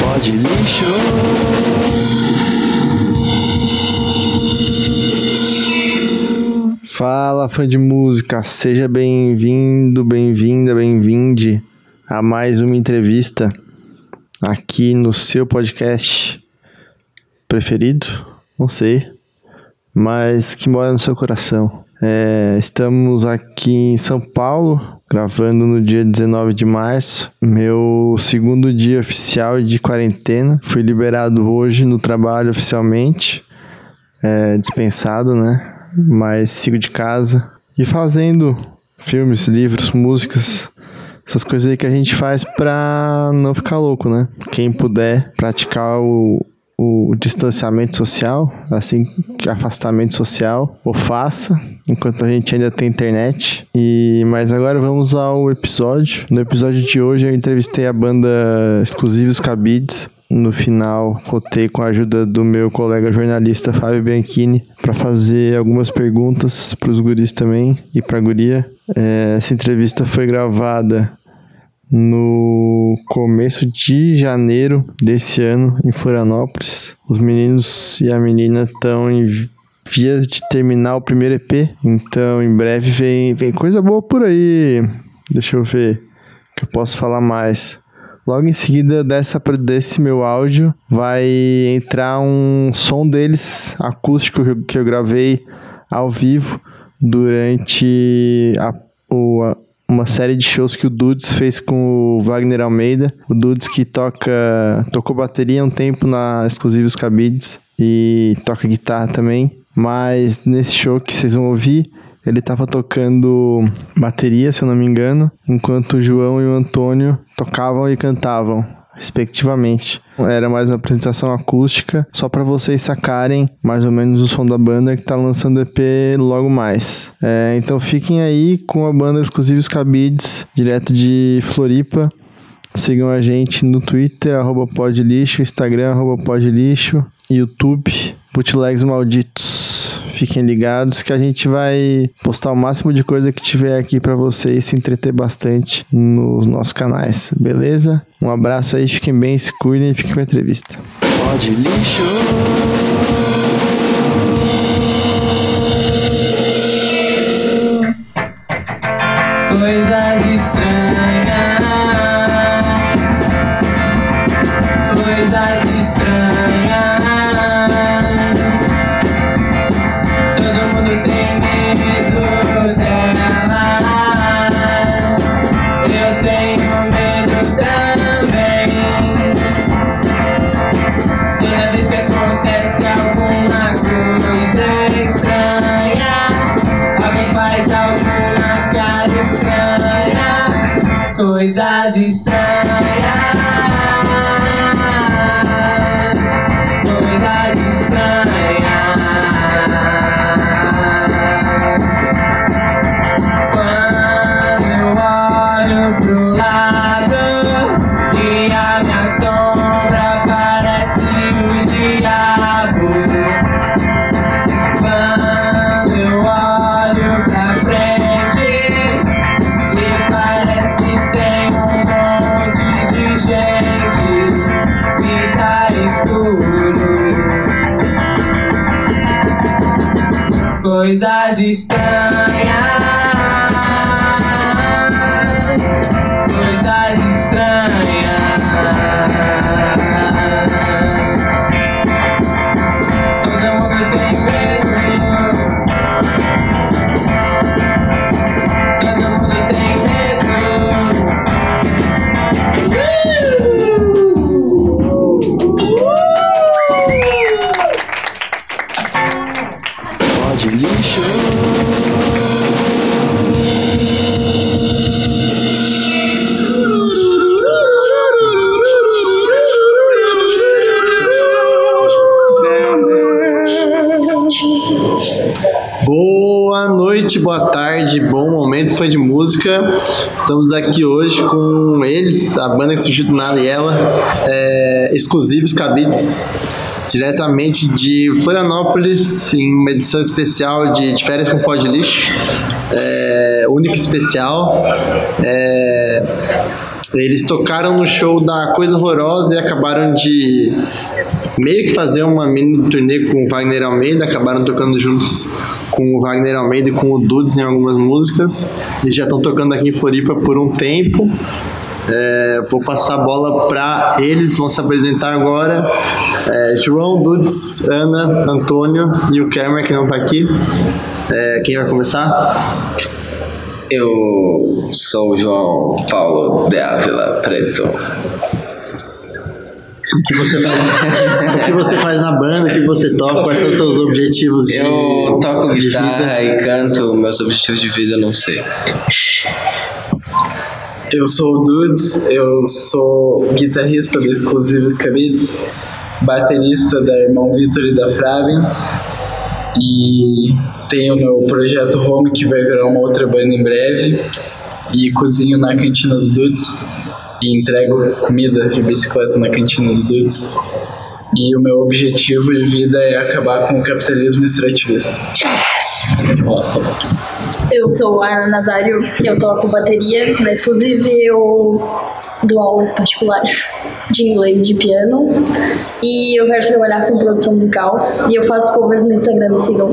Pode lixo. Fala, fã de música, seja bem-vindo, bem-vinda, bem-vinde a mais uma entrevista aqui no seu podcast preferido, não sei, mas que mora no seu coração. É, estamos aqui em São Paulo, gravando no dia 19 de março, meu segundo dia oficial de quarentena. Fui liberado hoje no trabalho oficialmente, é, dispensado, né? Mas sigo de casa e fazendo filmes, livros, músicas, essas coisas aí que a gente faz pra não ficar louco, né? Quem puder praticar o, o distanciamento social, assim, afastamento social, ou faça, enquanto a gente ainda tem internet. E mas agora vamos ao episódio. No episódio de hoje eu entrevistei a banda Exclusivos Cabides. No final, contei com a ajuda do meu colega jornalista Fábio Bianchini para fazer algumas perguntas para os guris também e para a guria. É, essa entrevista foi gravada no começo de janeiro desse ano em Florianópolis. Os meninos e a menina estão em vias de terminar o primeiro EP, então em breve vem, vem coisa boa por aí. Deixa eu ver que eu posso falar mais. Logo em seguida dessa, desse meu áudio vai entrar um som deles acústico que eu, que eu gravei ao vivo durante a, o, uma série de shows que o Dudes fez com o Wagner Almeida. O Dudes que toca tocou bateria um tempo na Exclusivos Cabides e toca guitarra também. Mas nesse show que vocês vão ouvir, ele estava tocando bateria, se eu não me engano, enquanto o João e o Antônio tocavam e cantavam respectivamente. Era mais uma apresentação acústica, só para vocês sacarem mais ou menos o som da banda que tá lançando EP logo mais. É, então fiquem aí com a banda Exclusivos Cabides, direto de Floripa. Sigam a gente no Twitter, podlixo, Instagram, podlixo, YouTube, bootlegs malditos. Fiquem ligados que a gente vai postar o máximo de coisa que tiver aqui para vocês se entreter bastante nos nossos canais, beleza? Um abraço aí, fiquem bem, se cuidem e fiquem com a entrevista. Pode lixo. Coisas estranhas, música. Estamos aqui hoje com eles, a banda que surgiu do nada e ela, é, exclusivos cabides, diretamente de Florianópolis, em uma edição especial de, de férias com pó de lixo, é, única especial. É, Eles tocaram no show da Coisa Horrorosa e acabaram de meio que fazer uma mini turnê com o Wagner Almeida, acabaram tocando juntos com o Wagner Almeida e com o Dudes em algumas músicas. Eles já estão tocando aqui em Floripa por um tempo. É, vou passar a bola para eles, vão se apresentar agora. É, João, Dudes, Ana, Antônio e o Cameron, que não está aqui. É, quem vai começar? Eu sou o João Paulo de Ávila Preto. O que você faz, o que você faz na banda, o que você toca, quais são os seus objetivos de, Eu toco de guitarra vida? e canto, meus objetivos de vida eu não sei. Eu sou o Dudes, eu sou guitarrista do Exclusivos Cabits, baterista da Irmão Vitor e da Fraven e tenho meu projeto Home que vai virar uma outra banda em breve e cozinho na cantina do Dudes e entrego comida de bicicleta na cantina do Dudes. E o meu objetivo de vida é acabar com o capitalismo extrativista. Eu sou a Ana Nazário, eu toco bateria, na Exclusive eu dou aulas particulares de inglês de piano e eu quero trabalhar com produção musical e eu faço covers no Instagram, me sigam.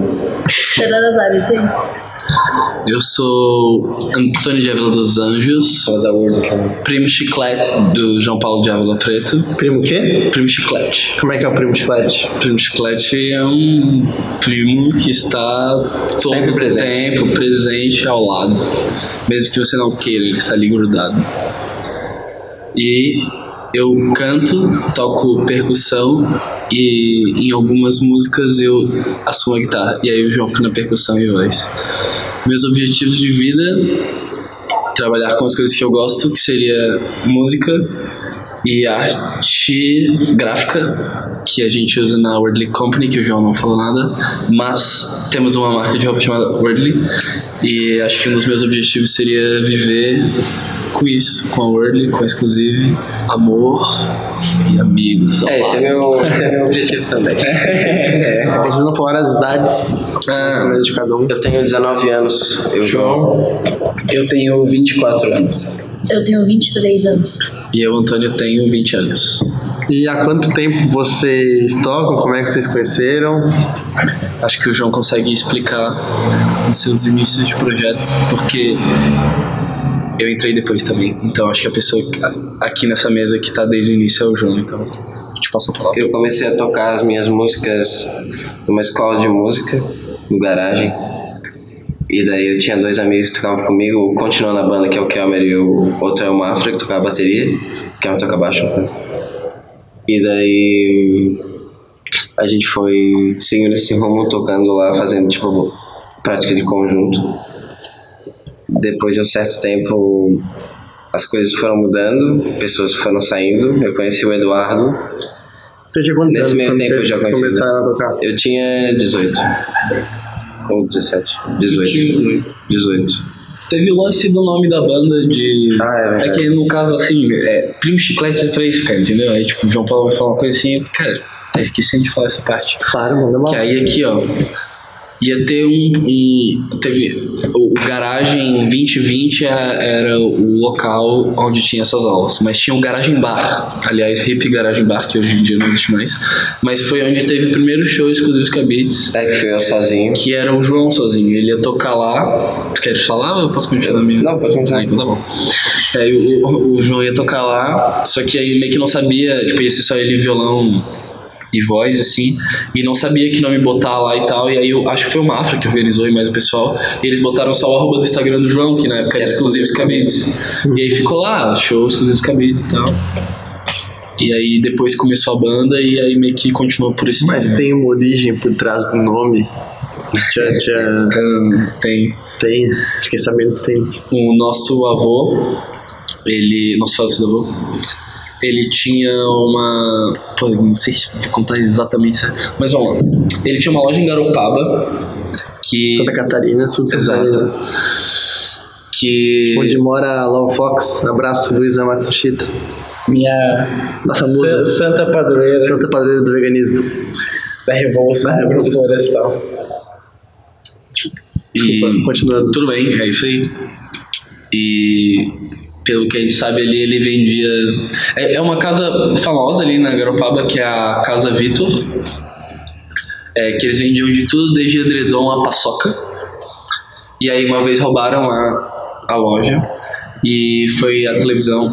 Ana Nazário, isso aí. Eu sou Antônio de Ávila dos Anjos, também. primo chiclete do João Paulo de Ávila Preto. Primo o quê? Primo chiclete. Como é que é o primo chiclete? Primo chiclete é um primo que está todo Sempre o presente. tempo presente ao lado. Mesmo que você não queira, ele está ali grudado. E eu canto, toco percussão e em algumas músicas eu assumo a guitarra. E aí o João fica na percussão e voz. Meus objetivos de vida trabalhar com as coisas que eu gosto, que seria música e arte gráfica, que a gente usa na Wordly Company, que o João não falou nada, mas temos uma marca de roupa chamada Wordly, e acho que um dos meus objetivos seria viver com isso, com a Wordly, com a Exclusive, amor e amigos. É, esse é meu, esse é meu objetivo também. Vocês não falaram as idades menos de cada um. Eu tenho 19 anos. Eu João. Eu tenho 24 anos. Eu tenho 23 anos. E eu, Antônio, tenho 20 anos. E há quanto tempo vocês tocam? Como é que vocês conheceram? Acho que o João consegue explicar os seus inícios de projeto, porque eu entrei depois também. Então acho que a pessoa aqui nessa mesa que tá desde o início é o João. Então te passo a palavra. Eu comecei a tocar as minhas músicas numa escola de música, no garagem. E daí eu tinha dois amigos que tocavam comigo, o continuou na banda, que é o Kelmer, e o outro é o Mafra, que tocava bateria. O Kelmer toca baixo, no caso. E daí a gente foi seguindo esse rumo, tocando lá, fazendo tipo prática de conjunto. Depois de um certo tempo, as coisas foram mudando, pessoas foram saindo. Eu conheci o Eduardo, Você tinha quantos Nesse anos meio quando tempo eu já conheci começaram a tocar? Eu tinha 18. Ou 17. 18. 18. Teve o lance do nome da banda de. Ah, é verdade. que no caso assim, é, Primo Chiclete é pra isso, cara, entendeu? Aí tipo, o João Paulo vai falar uma coisa assim, cara, tá esquecendo de falar essa parte. Claro, manda Que mal. aí aqui, ó, ia ter um. um- teve. O Garagem 2020 a- era o local onde tinha essas aulas. Mas tinha o Garagem Bar. Aliás, Hip Garagem Bar, que hoje em dia não existe mais. Mas foi onde teve o primeiro show exclusivo Cabetes. É que fui eu sozinho. Que era o João sozinho. Ele ia tocar lá. Tu queres falar ou eu posso continuar minha? Não, pode continuar. Ah, então tá bom. Aí o, o- o João ia tocar lá, só que aí meio que não sabia, tipo, ia ser só ele violão e voz, assim, e não sabia que nome botar lá e tal, e aí eu acho que foi o Mafra que organizou e mais o pessoal, e eles botaram só o arroba do Instagram do João, que na época era exclusivos cabetes. E aí ficou lá, show exclusivos cabetes e tal. E aí depois começou a banda e aí meio que continuou por esse Mas tem uma origem por trás do nome. Tchã. Hum, tem Tem. Fiquei sabendo que tem. o nosso avô, ele. Nosso falecido avô, ele tinha uma. Pô, não sei se vou contar exatamente certo, mas vamos lá. Ele tinha uma loja em Garopaba que. Santa Catarina, sul de Santa Exato. Catarina. Que. Onde mora a Lau Fox. Abraço, Luísa Matsushita. Minha Nossa musa. sa- santa padroeira Santa Padroeira do Veganismo. da Revolução Da Revolução. Florestal. E. Continuando. Tudo bem, é isso aí. E. Pelo que a gente sabe ali, ele vendia. É, é uma casa famosa ali na Garopaba, que é a Casa Vitor. É, que eles vendiam de tudo, desde edredom a paçoca. E aí uma vez roubaram a, a loja e foi a televisão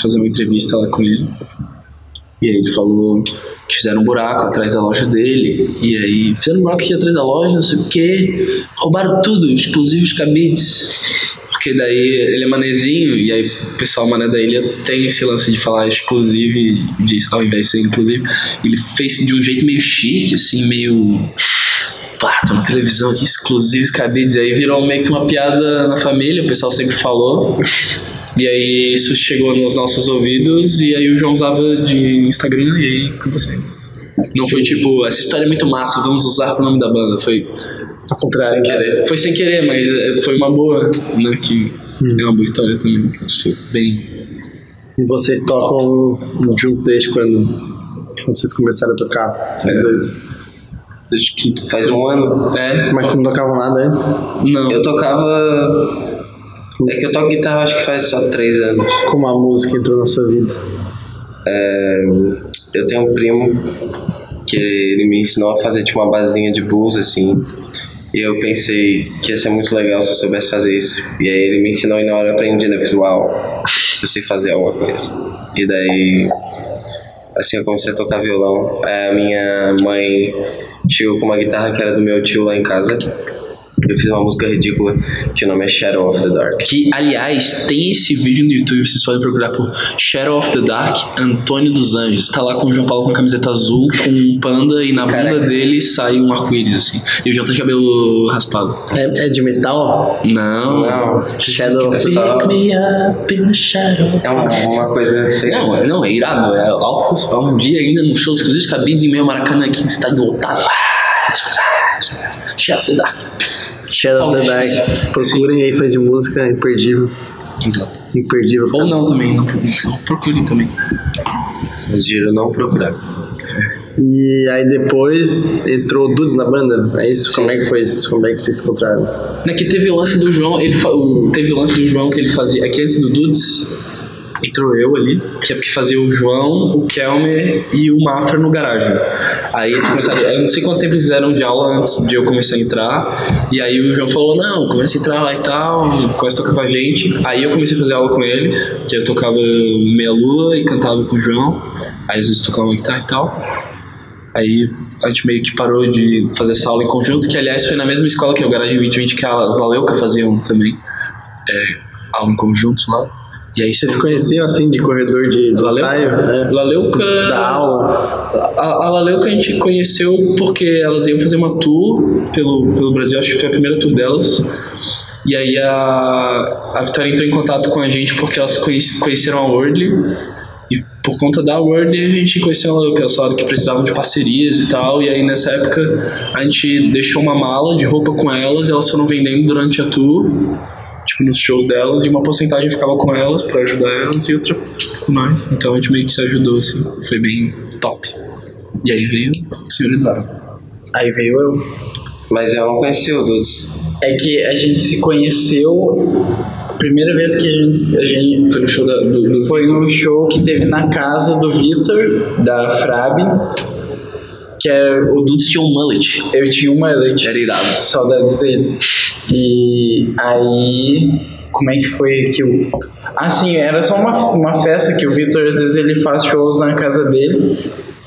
fazer uma entrevista lá com ele. E aí ele falou que fizeram um buraco atrás da loja dele. E aí fizeram um buraco aqui atrás da loja, não sei o quê. Roubaram tudo, inclusive os cabides. Porque daí ele é manezinho, e aí o pessoal mané da ilha tem esse lance de falar exclusive, de, ao invés de ser inclusive. Ele fez de um jeito meio chique, assim, meio. Pá, tô na televisão aqui, exclusivos cabides. E aí virou meio que uma piada na família, o pessoal sempre falou. E aí isso chegou nos nossos ouvidos, e aí o João usava de Instagram, e aí com você. Não foi tipo, essa história é muito massa, vamos usar o nome da banda. Foi Ao contrário. sem querer. Foi sem querer, mas eh, foi uma boa, né? Que é uma boa história também. Bem. E vocês tocam junto desde quando quando vocês começaram a tocar? É. dois. Acho que. Faz um ano. É, Mas vocês não tocavam nada antes? não. Eu tocava. É que eu toco guitarra acho que faz só três anos. Como a música entrou na sua vida? Eu tenho um primo que ele me ensinou a fazer tipo uma basinha de blues assim. E eu pensei que ia ser muito legal se eu soubesse fazer isso. E aí ele me ensinou e na hora eu aprendi, né? Uau, eu sei fazer alguma coisa. E daí, assim eu comecei a tocar violão. Aí a minha mãe chegou com uma guitarra que era do meu tio lá em casa. Eu fiz uma música ridícula que o nome é Shadow of the Dark. Que, aliás, tem esse vídeo no YouTube, vocês podem procurar por Shadow of the Dark, Antônio dos Anjos. Tá lá com o João Paulo com a camiseta azul, com um panda, e na Caraca. bunda dele sai um arco-íris, assim. E o João tá de cabelo raspado. É, é de metal? Não. Não, Shadow. é in the shadow. é uma, uma coisa feita. Não, é- não, é irado. É alto sensual. Um dia ainda no show exclusivo cabides em meio Maracanã aqui, estádio lotado. Ah, Shadow of the Dark. Shadow of the Dark. Procurem aí, fã de música, imperdível. Exato. Imperdível. Ou não também, não procurem, procurem também. Sugiro não procurar. E aí depois entrou o Dudes na banda? É isso? Como é que foi isso? Como é que vocês se encontraram? É que teve o lance do João, ele teve o lance do João que ele fazia. Aqui antes do Dudes, entrou eu ali, que é porque fazia o João, o Kelmer e o Mafra no garagem. Aí eles começaram. Eu não sei quanto tempo eles fizeram de aula antes de eu começar a entrar. E aí o João falou: Não, começa a entrar lá e tal, começa a tocar com a gente. Aí eu comecei a fazer aula com eles, que eu tocava meia lua e cantava com o João. Aí às vezes tocava guitarra e tal. Aí a gente meio que parou de fazer essa aula em conjunto, que aliás foi na mesma escola que o Garagem 2020 que as Laleuca faziam também. É, aula em conjunto lá. E aí Vocês conheciam assim de corredor de, de Laleuca? ensaio? É. Laleuca. Da aula? A, a Laleuca a gente conheceu porque elas iam fazer uma tour pelo, pelo Brasil, acho que foi a primeira tour delas. E aí a, a Vitória entrou em contato com a gente porque elas conhece- conheceram a Wordly. E por conta da Wordly a gente conheceu a Laleuca. Elas falaram que precisavam de parcerias e tal. E aí nessa época a gente deixou uma mala de roupa com elas e elas foram vendendo durante a tour. Tipo, nos shows delas, e uma porcentagem ficava com elas pra ajudar elas e outra com nós. Então a gente meio que se ajudou, assim. Foi bem top. E aí veio o senhor Eduardo. Aí veio eu. Mas eu não conheci o Dudes. É que a gente se conheceu. A primeira vez que a gente. A gente Foi no show da, do, do foi num show que teve na casa do Vitor, da Frab. Que era. O Dudes tinha um mullet. Eu tinha uma mullet. Era irado. Saudades dele. E aí. Como é que foi aquilo? Ah, sim, era só uma, uma festa que o Vitor às vezes ele faz shows na casa dele.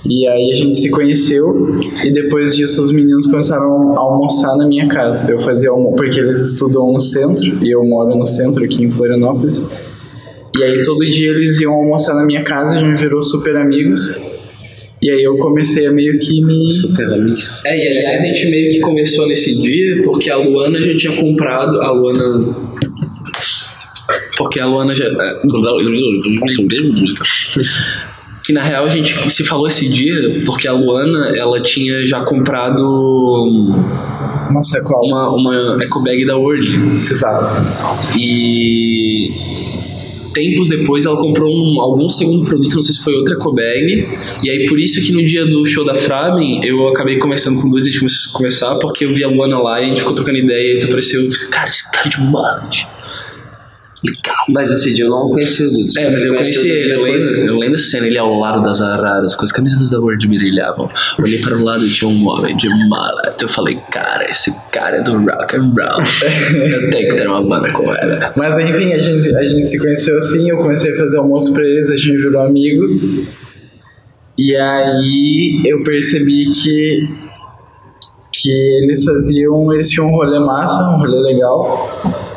E aí a gente se conheceu e depois disso os meninos começaram a almoçar na minha casa. Eu fazia almo porque eles estudam no centro e eu moro no centro aqui em Florianópolis. E aí todo dia eles iam almoçar na minha casa, a gente virou super amigos. E aí eu comecei a meio que me Super amigos. É, e aliás a gente meio que começou nesse dia porque a Luana já tinha comprado. A Luana. Porque a Luana já. é, Que na real a gente se falou esse dia porque a Luana ela tinha já comprado uma sacola. uma, uma eco bag da Word. Exato. E tempos depois ela comprou um, algum segundo produto, não sei se foi outra ecobag. E aí por isso que no dia do show da Fraben eu acabei conversando com dois a gente começou a conversar, porque eu vi a Luana lá e a gente ficou trocando ideia e tu apareceu, cara, esse cara é de mullet. Legal. Mas esse dia eu não conheci o Dudes. É, mas eu conheci ele, eu lembro, eu lembro cena, ele ao lado das araras, com as camisas da Word brilhavam. Olhei para o lado e tinha um homem de mala. Eu falei, cara, esse cara é do rock and roll. eu tenho que ter uma banda com ela. Mas enfim, a gente, a gente se conheceu assim, eu comecei a fazer almoço pra eles, a gente virou amigo. E aí eu percebi que que eles faziam, eles tinham um rolê massa, um rolê legal.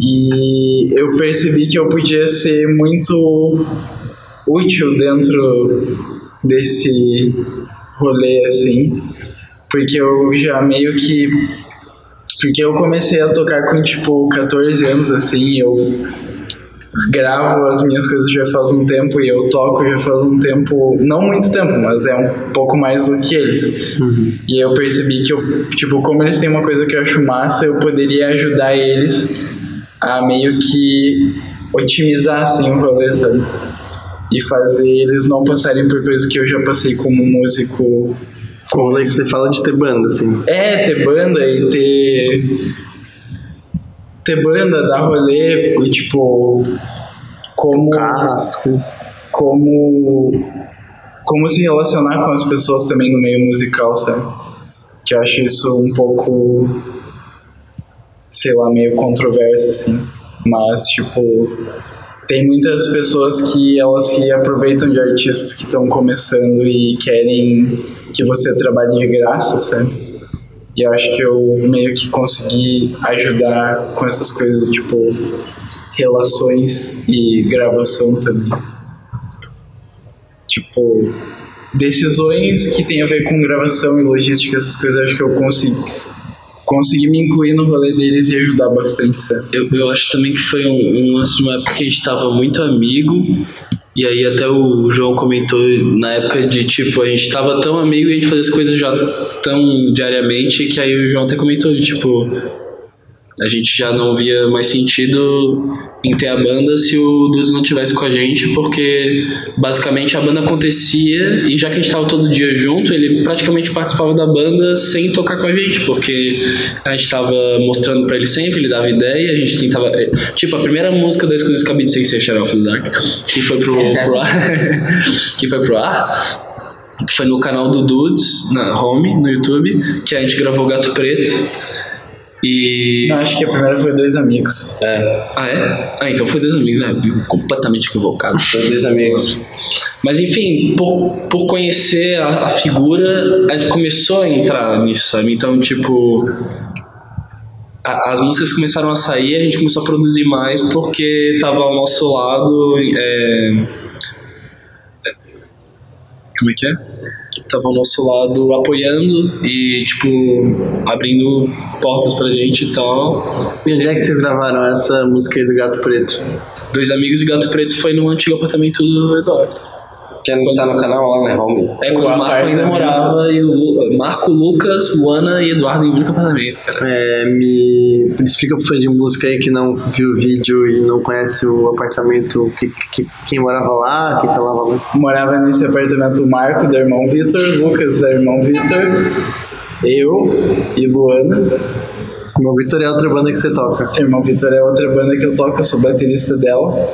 E eu percebi que eu podia ser muito útil dentro desse rolê assim, porque eu já meio que porque eu comecei a tocar com tipo 14 anos assim, eu gravo as minhas coisas já faz um tempo e eu toco já faz um tempo, não muito tempo, mas é um pouco mais do que eles. E eu percebi que eu, tipo, como eles têm uma coisa que eu acho massa, eu poderia ajudar eles a meio que otimizar assim o rolê, sabe? E fazer eles não passarem por coisas que eu já passei como músico. O rolê que você fala de ter banda, assim. É, ter banda e ter. ter banda, dar rolê, e tipo. Como. Casco. como como se relacionar com as pessoas também no meio musical, sabe? Que eu acho isso um pouco sei lá, meio controverso assim, mas tipo tem muitas pessoas que elas se aproveitam de artistas que estão começando e querem que você trabalhe de graça, sabe? E eu acho que eu meio que consegui ajudar com essas coisas, tipo, relações e gravação também. Tipo, decisões que tem a ver com gravação e logística, essas coisas, acho que eu consegui, consegui me incluir no rolê deles e ajudar bastante, sabe? Eu, eu acho também que foi um, um lance uma época que a gente tava muito amigo. E aí até o João comentou na época de tipo, a gente tava tão amigo e a gente fazia as coisas já tão diariamente que aí o João até comentou tipo. A gente já não via mais sentido em ter a banda se o Dudes não tivesse com a gente, porque basicamente a banda acontecia e já que a gente tava todo dia junto, ele praticamente participava da banda sem tocar com a gente, porque a gente tava mostrando pra ele sempre, ele dava ideia, a gente tentava. eh, Tipo, a primeira música da Exclusive Cabine sem ser Shadow of the Dark, que foi pro, pro ar. que foi pro ar. Que foi no canal do Dudes, na Home, no YouTube, que a gente gravou Gato Preto. E. Não, acho que a primeira foi Dois Amigos. É, Ah, é? Ah, então foi dois amigos, né? Viu? Completamente equivocado. foi dois amigos. Mas enfim, por, por conhecer a, a figura, a gente começou a entrar nisso, sabe? Então, tipo. a- as músicas começaram a sair, a gente começou a produzir mais porque tava ao nosso lado. é, é, como é que é? Tava ao nosso lado apoiando e, tipo, abrindo portas pra gente e tal. E onde é que vocês gravaram essa música aí do Gato Preto? Dois amigos e Gato Preto foi no antigo apartamento do Eduardo. Que não tá no canal lá, né, Home? É quando O Marco ainda morava e o Lu- Marco, Lucas, Luana e Eduardo em um único apartamento, cara. É, me explica pro fã de música aí que não viu o vídeo e não conhece o apartamento, que, que- quem morava lá, quem falava lá. Morava nesse apartamento o Marco, da irmão Vitor, Lucas, da irmão Vitor, eu e Luana. O meu Vitor é outra banda que você toca. Irmão Vitor é outra banda que eu toco, eu sou baterista dela.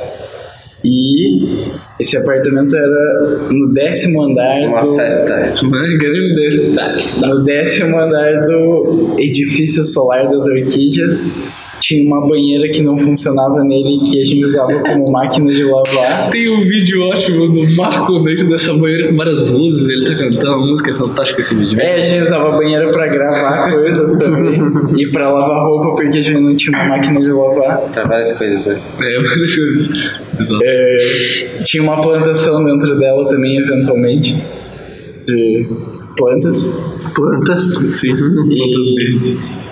E esse apartamento era no décimo andar Uma do, festa. Uma grande festa. No décimo andar do edifício solar das orquídeas tinha uma banheira que não funcionava nele que a gente usava como máquina de lavar. Tem um vídeo ótimo do Marco dentro dessa banheira com várias luzes, ele tá cantando uma música, é fantástico esse vídeo. É, a gente usava a banheira pra gravar coisas também e pra lavar roupa porque a gente não tinha uma máquina de lavar. Pra várias coisas, né? É, várias coisas. Exato. É, tinha uma plantação dentro dela também, eventualmente, de plantas. Plantas. Sim, plantas verdes.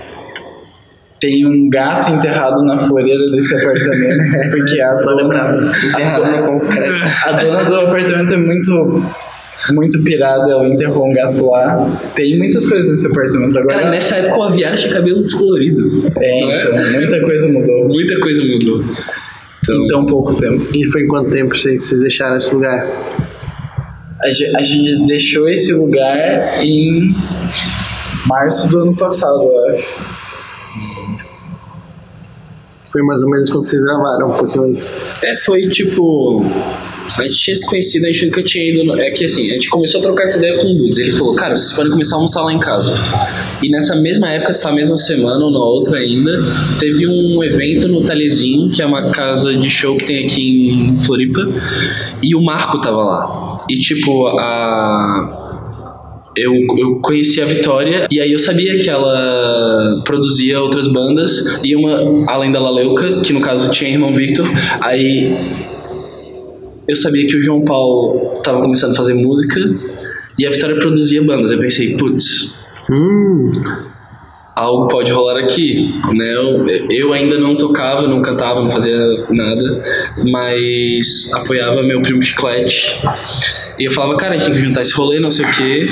Tem um gato enterrado na floreira desse apartamento, porque a dona, Enterrado no concreto. a dona do apartamento é muito muito pirada, ela enterrou um gato lá. Tem muitas coisas nesse apartamento agora. Cara, nessa época o Aviário tinha cabelo descolorido. é, é? então, muita coisa mudou Muita coisa mudou. Então, em tão pouco tempo. E foi em quanto tempo vocês vocês deixaram esse lugar? A ge- a gente deixou esse lugar em março do ano passado, eu acho. Foi mais ou menos quando vocês gravaram, um pouquinho antes. É, foi tipo. A gente tinha se conhecido, a gente nunca tinha ido. no- É que assim, a gente começou a trocar essa ideia com o Dudes. Ele falou, cara, vocês podem começar a almoçar lá em casa. E nessa mesma época, se pra mesma semana ou na outra ainda, teve um evento no Talezinho, que é uma casa de show que tem aqui em Floripa, e o Marco tava lá. E tipo, a. Eu, eu conheci a Vitória e aí eu sabia que ela produzia outras bandas e uma, além da Laleuca, que no caso tinha irmão Victor, aí eu sabia que o João Paulo tava começando a fazer música e a Vitória produzia bandas. Eu pensei, putz, Hum, algo pode rolar aqui, né? Eu, eu ainda não tocava, não cantava, não fazia nada, mas apoiava meu primo Chiclete. E eu falava, cara, a gente tem que juntar esse rolê, não sei o quê.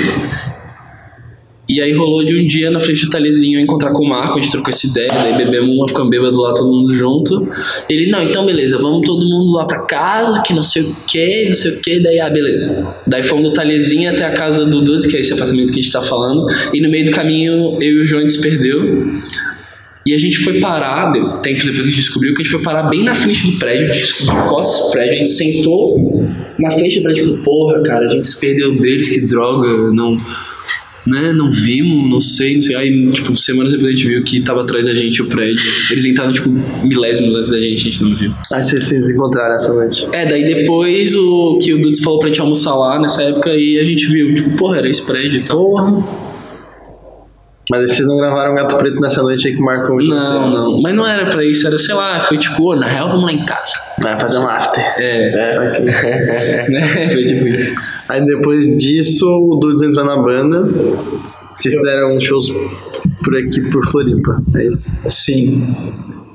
E aí rolou de um dia na frente do Talezinho eu encontrar com o Marco, a gente trocou essa ideia, daí bebemos uma, ficamos bêbados lá, todo mundo junto. Ele, não, então beleza, vamos todo mundo lá pra casa, que não sei o que, não sei o que, daí, ah, beleza. Daí fomos do Talezinho até a casa do Duzi, que é esse apartamento que a gente tá falando, e no meio do caminho eu e o João a gente se perdeu. E a gente foi parar, tempos depois a gente descobriu que a gente foi parar bem na frente do prédio, a gente descobriu costas do prédio, a gente sentou na frente do prédio e falou, porra, cara, a gente se perdeu deles, que droga, não. Né, não vimos, não sei, não sei. Aí, tipo, semanas depois a gente viu que tava atrás da gente o prédio. Eles entraram, tipo, milésimos antes da gente, a gente não viu. aí vocês se desencontraram essa noite. É, daí depois o que o Dudes falou pra gente almoçar lá nessa época e a gente viu, tipo, porra, era esse prédio e tal. Porra. Mas vocês não gravaram Gato Preto nessa noite aí que marcou muito Não, não. Mas não era pra isso, era, sei lá, foi tipo, "Ô, na real, vamos lá em casa. Vai fazer um after. É, Saquei. né? Foi tipo isso. Aí depois disso, o Dudes entrou na banda. Vocês fizeram uns shows por aqui, por Floripa, é isso? Sim.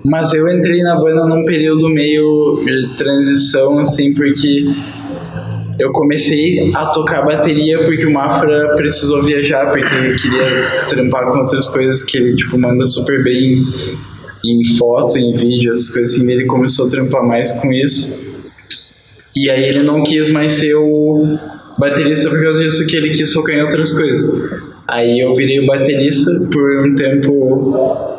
Mas eu entrei na banda num período meio de transição, assim, porque eu comecei a tocar bateria porque o Mafra precisou viajar, porque ele queria trampar com outras coisas que ele, tipo, manda super bem em foto, em vídeo, essas coisas assim. Ele começou a trampar mais com isso. E aí ele não quis mais ser o baterista por causa disso, que ele quis focar em outras coisas. Aí eu virei o baterista por um tempo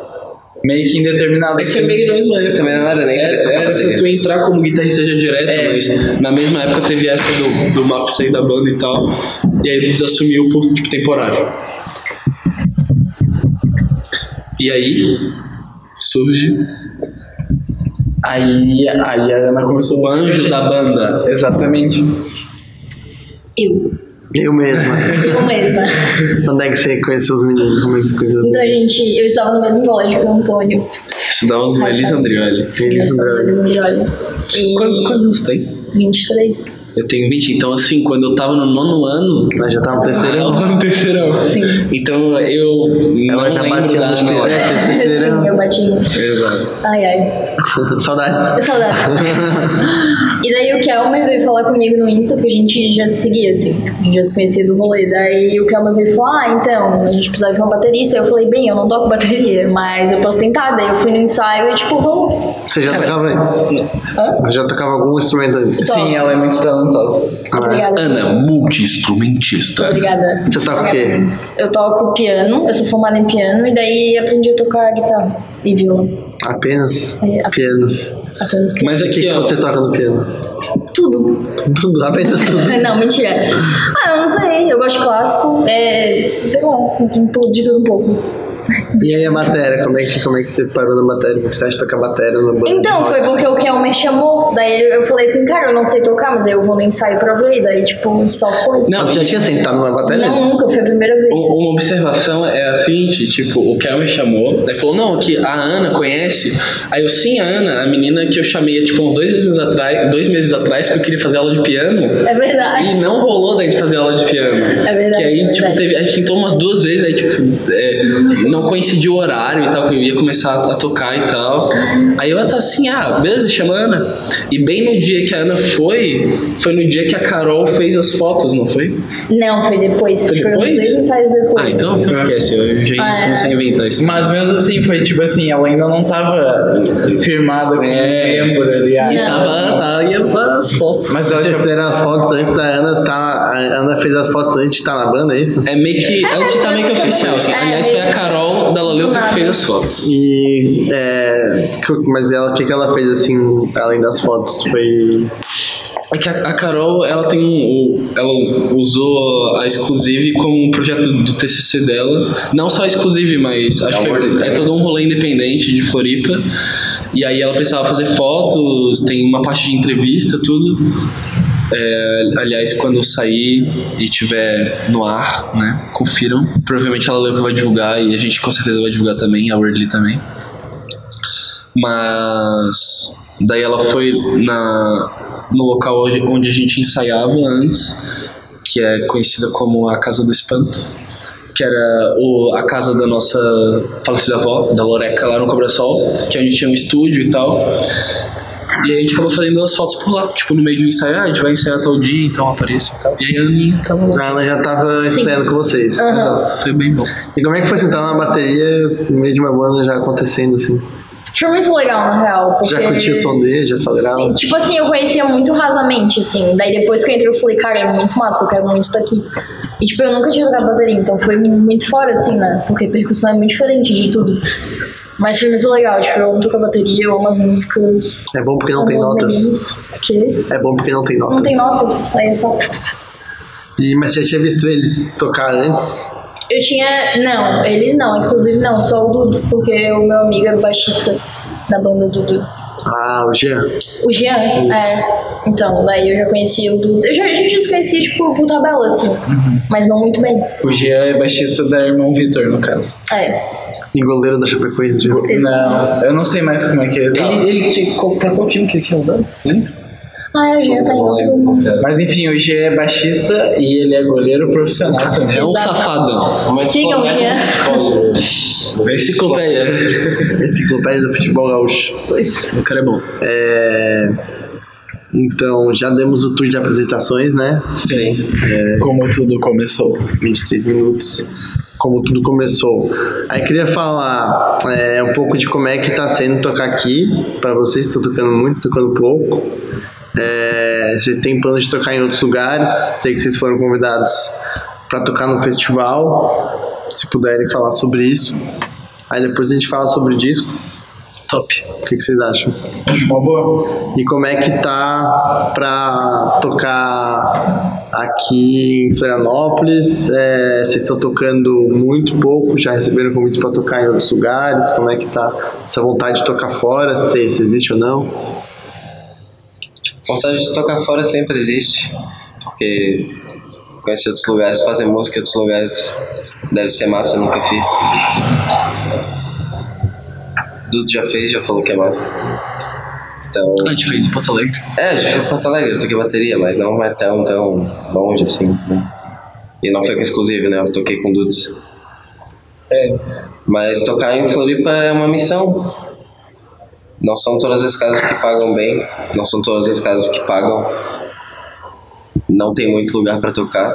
meio que indeterminado. É que assim. é meio mesma época. Também não era nem Era, querer tocar era pra tu entrar como guitarrista já direto, É. mas na mesma época teve essa do, do Mafra sair da banda e tal. E aí eles assumiu por tipo temporário. E aí surge Aí, aí a Ana começou o anjo da banda. Exatamente. Eu. Eu mesma. Eu mesma. Onde é que você conheceu os meninos? Como é que você conheceu os Então gente. Eu estava no mesmo colégio que o Antônio. Estudávamos na Elisa Andrioli. Sim, eu Elis estava no Andrioli. Quantos anos tem? 23. Eu tenho 20, então assim, quando eu tava no nono ano. Nós já tava no ano. tava no terceirão. Sim. Então eu. Ela não já batia nos piretes, terceiro Sim, eu bati. Exato. Ai, ai. Saudades. Saudades. e daí o Kelmer veio falar comigo no Insta, porque a gente já se seguia, assim. A gente já se conhecia do rolê. Daí o Kelmer veio falar, ah, então, a gente precisava de uma baterista. Eu falei, bem, eu não toco bateria, mas eu posso tentar. Daí eu fui no ensaio e, tipo, rolou. Você já tocava antes? Hã? Você já tocava algum instrumento antes? Sim, ela é muito talentosa. Ah, Obrigada. Ana, multi-instrumentista. Obrigada. Você toca o quê? Eu toco piano, eu sou formada em piano, e daí aprendi a tocar guitarra e violão. Apenas? É, a- Piano. Apenas piano. Mas O que, que você toca no piano? Tudo. Tudo, apenas tudo. Não, mentira. Ah, eu não sei, eu gosto de clássico, é, sei lá, de tudo um pouco. E aí a matéria, como é que, como é que você parou na matéria? Por que você acha tocar matéria na banda? Então, foi porque o Kel me chamou, daí eu falei assim, cara, eu não sei tocar, mas aí eu vou no ensaio pra ver, daí tipo, só foi. Não, tu já tinha sentado numa bateria? Não, nunca, foi a primeira vez. Um- Uma observação é a seguinte, tipo, o Kel me chamou, daí falou, não, que a Ana conhece. Aí eu, sim, a Ana, a menina que eu chamei, tipo, uns dois meses atrás, dois meses atrás, porque eu queria fazer aula de piano. É verdade. E não rolou da gente fazer aula de piano. É verdade, Que aí, é tipo, verdade. teve, a gente tentou umas duas vezes, aí, tipo, é, não coincidiu o horário e tal, que eu ia começar a tocar e tal. Aí eu tava assim, ah, beleza, chama a Ana. E bem no dia que a Ana foi, foi no dia que a Carol fez as fotos, não foi? Não, foi depois. Foi Foi uns depois? dois ensaios depois. Ah, então, então esquece, eu já ia Ah, é. começar a inventar isso. Mas mesmo assim, foi tipo assim, ela ainda não tava firmada como É. membro ali. E ah, tava, tava, ia pra as fotos. Mas ela Vocês já fizeram as fotos antes da Ana tá. A Ana fez as fotos antes de estar na banda, é isso? É meio que. Antes de tá meio que oficial. Assim. É, Aliás, foi a meio- Carol da Laleuca Do que fez as fotos. E. É, mas ela, o que, que ela fez assim, além das fotos? Foi. É que a, a Carol, ela tem um, ela usou a Exclusive como um projeto do TCC dela. Não só a Exclusive, mas acho É um que é, é também. todo um rolê independente de Floripa. E aí ela precisava fazer fotos, tem uma parte de entrevista, tudo. É, aliás, quando eu sair e tiver no ar, né, confiram. Provavelmente a Laleuca vai divulgar e a gente com certeza vai divulgar também, a Wordly também. Mas daí ela foi na, no local onde, a gente ensaiava antes, que é conhecida como a Casa do Espanto, que era o, a casa da nossa falecida avó, da Loreca, lá no Cobrasol, que a gente tinha um estúdio e tal. E aí a gente acabou fazendo as fotos por lá, tipo, no meio de um ensaio, ah, a gente vai ensaiar tal dia, então apareça e tal. E aí a Aninha tava lá. A Ana já tava estreando com vocês. Aham. Exato, foi bem bom. E como é que foi sentar na bateria no meio de uma banda já acontecendo assim? Foi muito legal, na real. Porque... Já curtiu o som dele, já falava? Sim, tipo assim, eu conhecia muito rasamente, assim. Daí depois que eu entrei, eu falei, cara, é muito massa, eu quero muito isso daqui. E tipo, eu nunca tinha tocado bateria, então foi muito fora, assim, né? Porque percussão é muito diferente de tudo. Mas foi muito legal, tipo, eu amo tocar bateria, eu amo as músicas. É bom porque não tem notas. meninos. Que? É bom porque não tem notas. Não tem notas, aí é só. E, mas você já tinha visto eles tocar antes? Eu tinha. Não, eles não, inclusive não, só o Dudes, porque o meu amigo é baixista da banda do Dudes. Ah, o Jean. O Jean, é. Então, daí eu já conhecia o Dudes. Eu já, a gente já se conhecia, tipo, por tabela, assim. Mas não muito bem. O Jean é baixista da Irmão Vitor, no caso. É. E goleiro da Chapecoense. Não, eu não sei mais como é que ele tá. Ele, ele qual- pra qual time que ele tinha mudado? Você lembra? Ah, o Jean tá em outro. Mas enfim, o Jean é baixista e ele é goleiro profissional também. É um Exato. safadão. Mas Sigam o Jean. Enciclopédia. Enciclopédia do futebol gaúcho. O cara é bom. É... Então, já demos o tour de apresentações, né? Sim. Como tudo começou. 23 minutos. Como tudo começou. Aí queria falar é, um pouco de como é que tá sendo tocar aqui. Para vocês estão tocando muito, tocando pouco. É, vocês têm plano de tocar em outros lugares. Sei que vocês foram convidados para tocar no festival. Se puderem falar sobre isso. Aí depois a gente fala sobre o disco. Top. O que, que vocês acham? Acho uma boa. E como é que tá pra tocar aqui em Florianópolis? É, vocês estão tocando muito pouco, já receberam convites pra tocar em outros lugares? Como é que tá essa vontade de tocar fora? Se, tem, se existe ou não? Vontade de tocar fora sempre existe, porque conhecer outros lugares, fazer música em outros lugares deve ser massa, eu nunca fiz. Dudu já fez, já falou que é massa. Então, A gente fez em Porto Alegre. é, a gente foi pra Porto Alegre, eu toquei bateria, mas não é tão, tão longe assim, né? E não foi com exclusivo, né? Eu toquei com Dudes. É. Mas tocar em Floripa é uma missão. Não são todas as casas que pagam bem, não são todas as casas que pagam. Não tem muito lugar para tocar.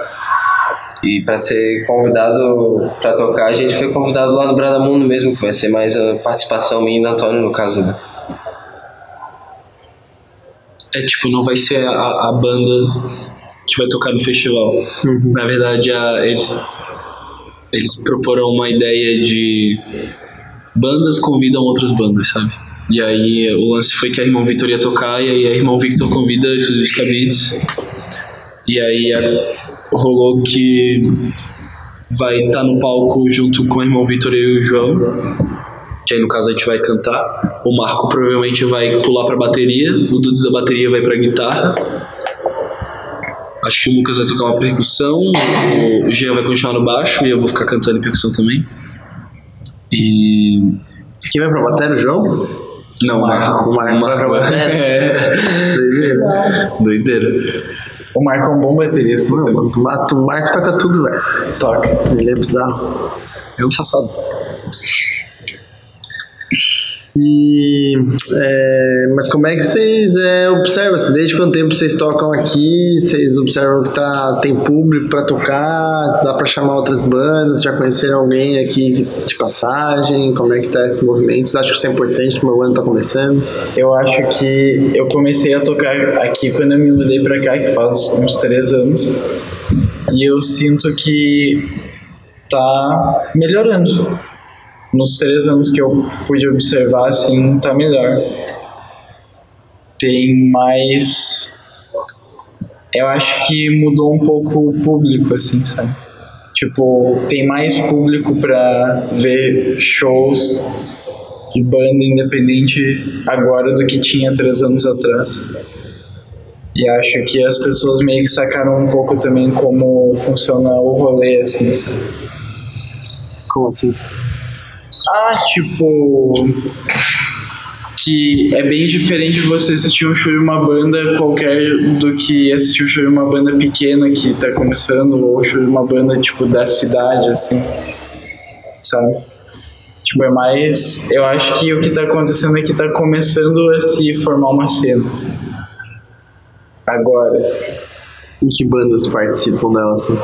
E para ser convidado para tocar, a gente foi convidado lá no Bradamundo mesmo, que vai ser mais a participação minha e do Antônio, no caso, né? É tipo, não vai ser a, a banda que vai tocar no festival. Na verdade, a- eles, eles proporam uma ideia de bandas convidam outras bandas, sabe? E aí o lance foi que a Irmão Victor ia tocar, e aí a Irmão Victor convida Exclusive Cabits. E aí a- rolou que vai estar no palco junto com o Irmão Victor e o João. Que aí no caso a gente vai cantar. O Marco provavelmente vai pular pra bateria, o Dudes da bateria vai pra guitarra. Acho que o Lucas vai tocar uma percussão, o Jean vai continuar no baixo e eu vou ficar cantando em percussão também. E. Quem vai pra bateria, o João? Não, o Marco. O Marco pra bateria? É. Doideira. Doideira. O Marco é um bom baterista. Não, também. o Marco o Marco toca tudo, velho. Toca. Ele é bizarro. É um safado. E, é, mas como é que vocês é, observam? Assim, desde quanto tempo vocês tocam aqui? Vocês observam que tá, tem público para tocar? Dá para chamar outras bandas? Já conheceram alguém aqui de passagem? Como é que tá esse movimento? Vocês acham que isso é importante que uma banda tá começando? Eu acho que eu comecei a tocar aqui quando eu me mudei pra cá, que faz uns três anos. E eu sinto que tá melhorando. Nos três anos que eu pude observar, assim, tá melhor. Tem mais. Eu acho que mudou um pouco o público, assim, sabe? Tipo, tem mais público pra ver shows de banda independente agora do que tinha três anos atrás. E acho que as pessoas meio que sacaram um pouco também como funciona o rolê, assim, sabe? Como assim? Ah, tipo. Que é bem diferente você assistir um show de uma banda qualquer do que assistir um show de uma banda pequena que tá começando, ou show de uma banda, tipo, da cidade, assim. Sabe? Tipo, é mais. Eu acho que o que tá acontecendo é que tá começando a se formar uma cena, assim. Agora. assim. E que bandas participam dela, assim?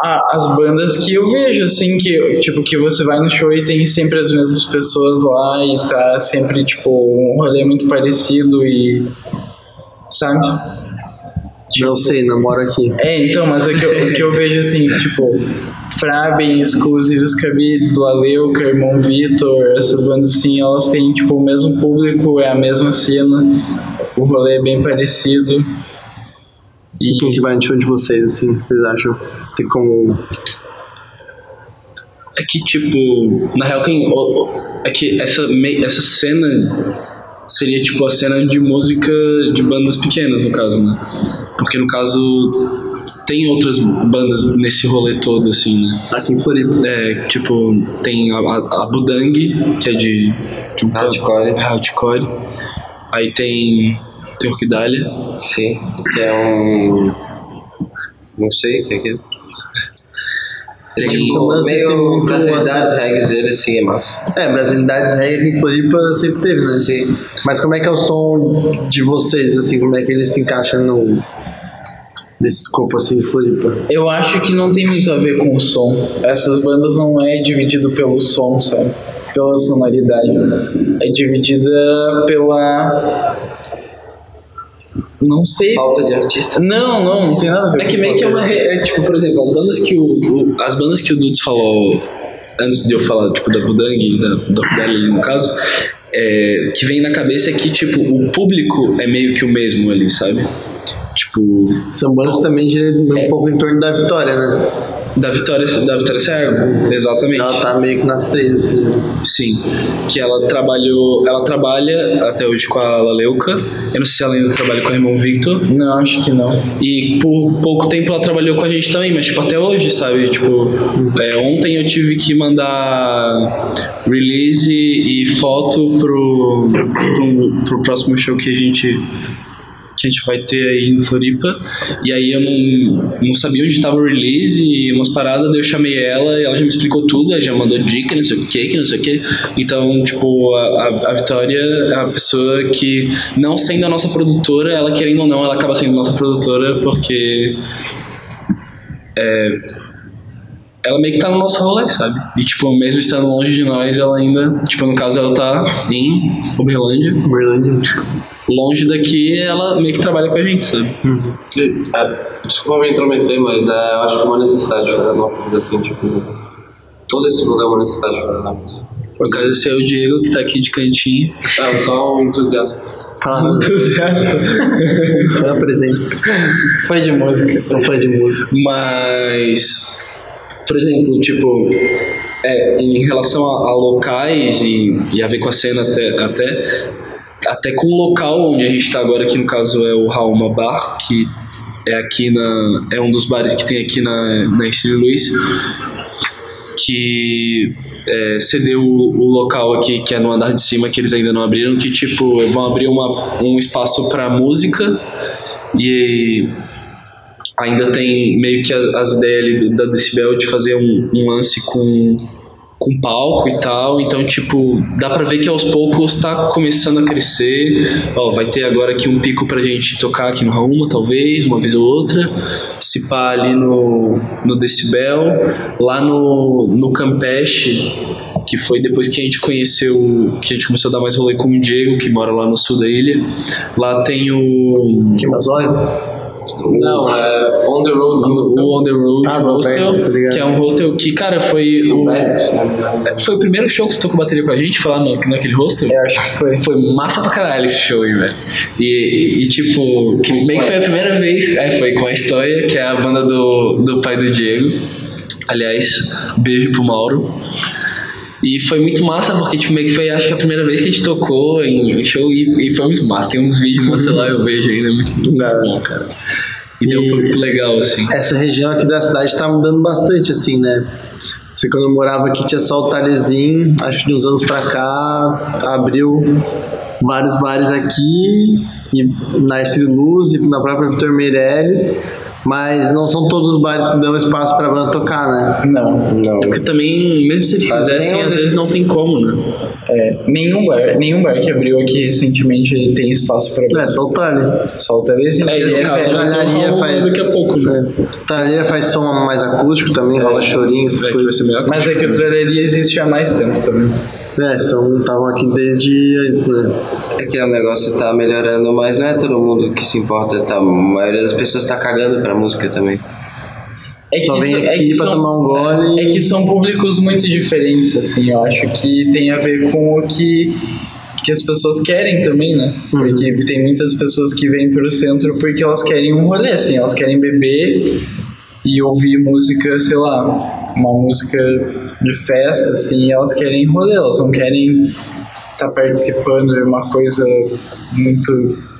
Ah, as bandas que eu vejo, assim, que, tipo, que você vai no show e tem sempre as mesmas pessoas lá e tá sempre, tipo, um rolê muito parecido e. Sabe? Não sei, namoro aqui. É, então, mas é que eu, o que eu vejo, assim, tipo, Fraben, Exclusivos Cabides, Laleuca, Irmão Vitor, essas bandas, assim, elas têm, tipo, o mesmo público, é a mesma cena, o rolê é bem parecido. E quem que vai no show de vocês, assim? Vocês acham? Tem como. É que, tipo, na real tem. É que essa, essa cena seria, tipo, a cena de música de bandas pequenas, no caso, né? Porque, no caso, tem outras bandas nesse rolê todo, assim, né? Aqui em Floripa. É, tipo, tem a, a, a Budang, que é de. de um Hardcore. É hardcore. Aí tem. Tem Orquidália. Sim, que é um. Não sei o que é aquilo. Tem- Tipo, são danças que tem meio brasilidades, reggaezeira, assim, é massa. É, brasilidades reggae em Floripa sempre teve, né? Sim. Mas como é que é o som de vocês, assim? Como é que ele se encaixa no. Desse escopo, assim, de Floripa? Eu acho que não tem muito a ver com o som. Essas bandas não é dividido pelo som, sabe? Pela sonoridade. É dividida pela. Não sei. Falta de artista. Não, não, não tem nada a ver É que meio que é uma. É, tipo, por exemplo, as bandas que o, o- as bandas que o Dudes falou antes de eu falar, tipo, da Budang e da, da Orquidália, no caso, é, que vem na cabeça é que, tipo, o público é meio que o mesmo ali, sabe? Tipo, São bandas também giram um pouco em torno da Vitória, né? Da Vitória, da Vitória Sergo, exatamente. Ela tá meio que nas três, assim. Sim, que ela trabalhou, ela trabalha até hoje com a Laleuca. Eu não sei se ela ainda trabalha com o irmão Victor. Não, acho que não. E por pouco tempo ela trabalhou com a gente também, mas tipo até hoje, sabe? Tipo, é, ontem eu tive que mandar release e foto pro, pro, pro próximo show que a gente que a gente vai ter aí em Floripa. E aí eu não, não sabia onde estava o release e umas paradas, daí eu chamei ela e ela já me explicou tudo, já mandou dica, não sei o que, que não sei o que. Então, tipo, a, a, Vitória é a pessoa que, não sendo a nossa produtora, ela querendo ou não, ela acaba sendo nossa produtora porque ela meio que tá no nosso rolê, sabe? E, tipo, mesmo estando longe de nós, ela ainda, tipo, no caso, ela tá em Uberlândia, Uberlândia. longe daqui, ela meio que trabalha com a gente, sabe? É, desculpa me intrometer, mas é, eu acho que é uma necessidade de Florianópolis, assim, tipo. Todo esse lugar é uma necessidade de Florianópolis. Por causa desse é o Diego, que tá aqui de cantinho. É, eu sou um entusiasta. Fala, fã presente. Foi de música. Um fã de música. Mas, por exemplo, tipo, é, em relação a, a locais e, e a ver com a cena até, até, até com o local onde a gente tá agora, que no caso é o Rauma Bar, que é aqui na. é um dos bares que tem aqui na, na Ensino Luiz, que é, cedeu o, o local aqui, que é no andar de cima, que eles ainda não abriram, que tipo, vão abrir uma, um espaço para música e ainda tem meio que as, as do- da Decibel de fazer um, um lance com com palco e tal. Então, tipo, dá pra ver que aos poucos tá começando a crescer. Ó, vai ter agora aqui um pico pra gente tocar aqui no Rauma, talvez, uma vez ou outra. Se pá ali no, no Decibel. Lá no, no Campeche, que foi depois que a gente conheceu, que a gente começou a dar mais rolê com o Diego, que mora lá no sul da ilha. Lá tem o. Que Mazóio? Não, é On the Road Hostel. O On The Road Ah, Hostel, tá que é um hostel que, cara, foi o, se não me engano. foi o primeiro show que tu tocou bateria com a gente, foi lá no, naquele hostel? Eu acho que foi. Foi massa pra caralho esse show aí, velho. E, e, tipo, que meio que foi a primeira vez. É, foi com a História, que é a banda do, do pai do Diego. Aliás, beijo pro Mauro. E foi muito massa, porque tipo, meio que foi acho que a primeira vez que a gente tocou em show e, e foi muito massa. Tem uns vídeos no celular, eu vejo ainda, é muito, muito bom, cara. E, deu E- um pouco legal, assim. Essa região aqui da cidade tá mudando bastante, assim, né? Você quando eu morava aqui tinha só o Talezinho, acho que de uns anos pra cá abriu vários bares aqui, e na Arcílio Luz e na própria Vitor Meirelles, mas não são todos os bares que dão espaço pra banda tocar, né? Não. Não. É porque também, mesmo se eles Fazem fizessem, às vezes não tem como, né? É, nenhum bar, nenhum bar que abriu aqui recentemente tem espaço pra É, só o Tale. Só o Telezinho. É, esse que caso, é- né? Talharia faz. daqui a pouco, né? É. Talharia faz som mais acústico também, rola chorinho, essas É coisas. Mas é que o Tralharia existe há mais tempo também. É, são estavam aqui desde antes, né? É que o negócio tá melhorando, mas não é todo mundo que se importa, tá? A maioria das pessoas tá cagando pra música também. É que, Só vem isso- é aqui que pra são, tomar um gole. é que são públicos muito diferentes, assim. Eu acho que tem a ver com o que, que as pessoas querem também, né? Uhum. Porque tem muitas pessoas que vêm pro centro porque elas querem um rolê, assim. Elas querem beber e ouvir música, sei lá, uma música de festa, assim. Elas querem rolê, elas não querem estar participando de uma coisa muito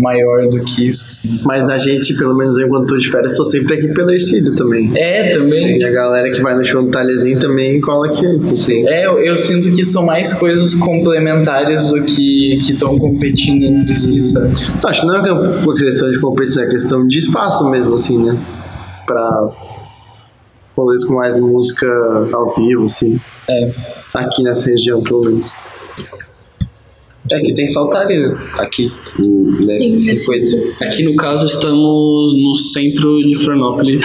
maior do que isso, assim. Mas a gente, pelo menos eu, enquanto tô de férias, tô sempre aqui pelo Ercílio também. É, também. E a galera que vai no show do Talhezinho também cola aqui. Sim. É, eu, eu sinto que são mais coisas complementares do que estão competindo entre si, sabe? Acho que não é uma questão de competição, é questão de espaço mesmo, assim, né? Pra rolês com mais música ao vivo, assim. É. Aqui nessa região, pelo menos. É que tem saltaria aqui, nesse Sim, nesse circuito. Aqui no caso estamos no centro de Florianópolis,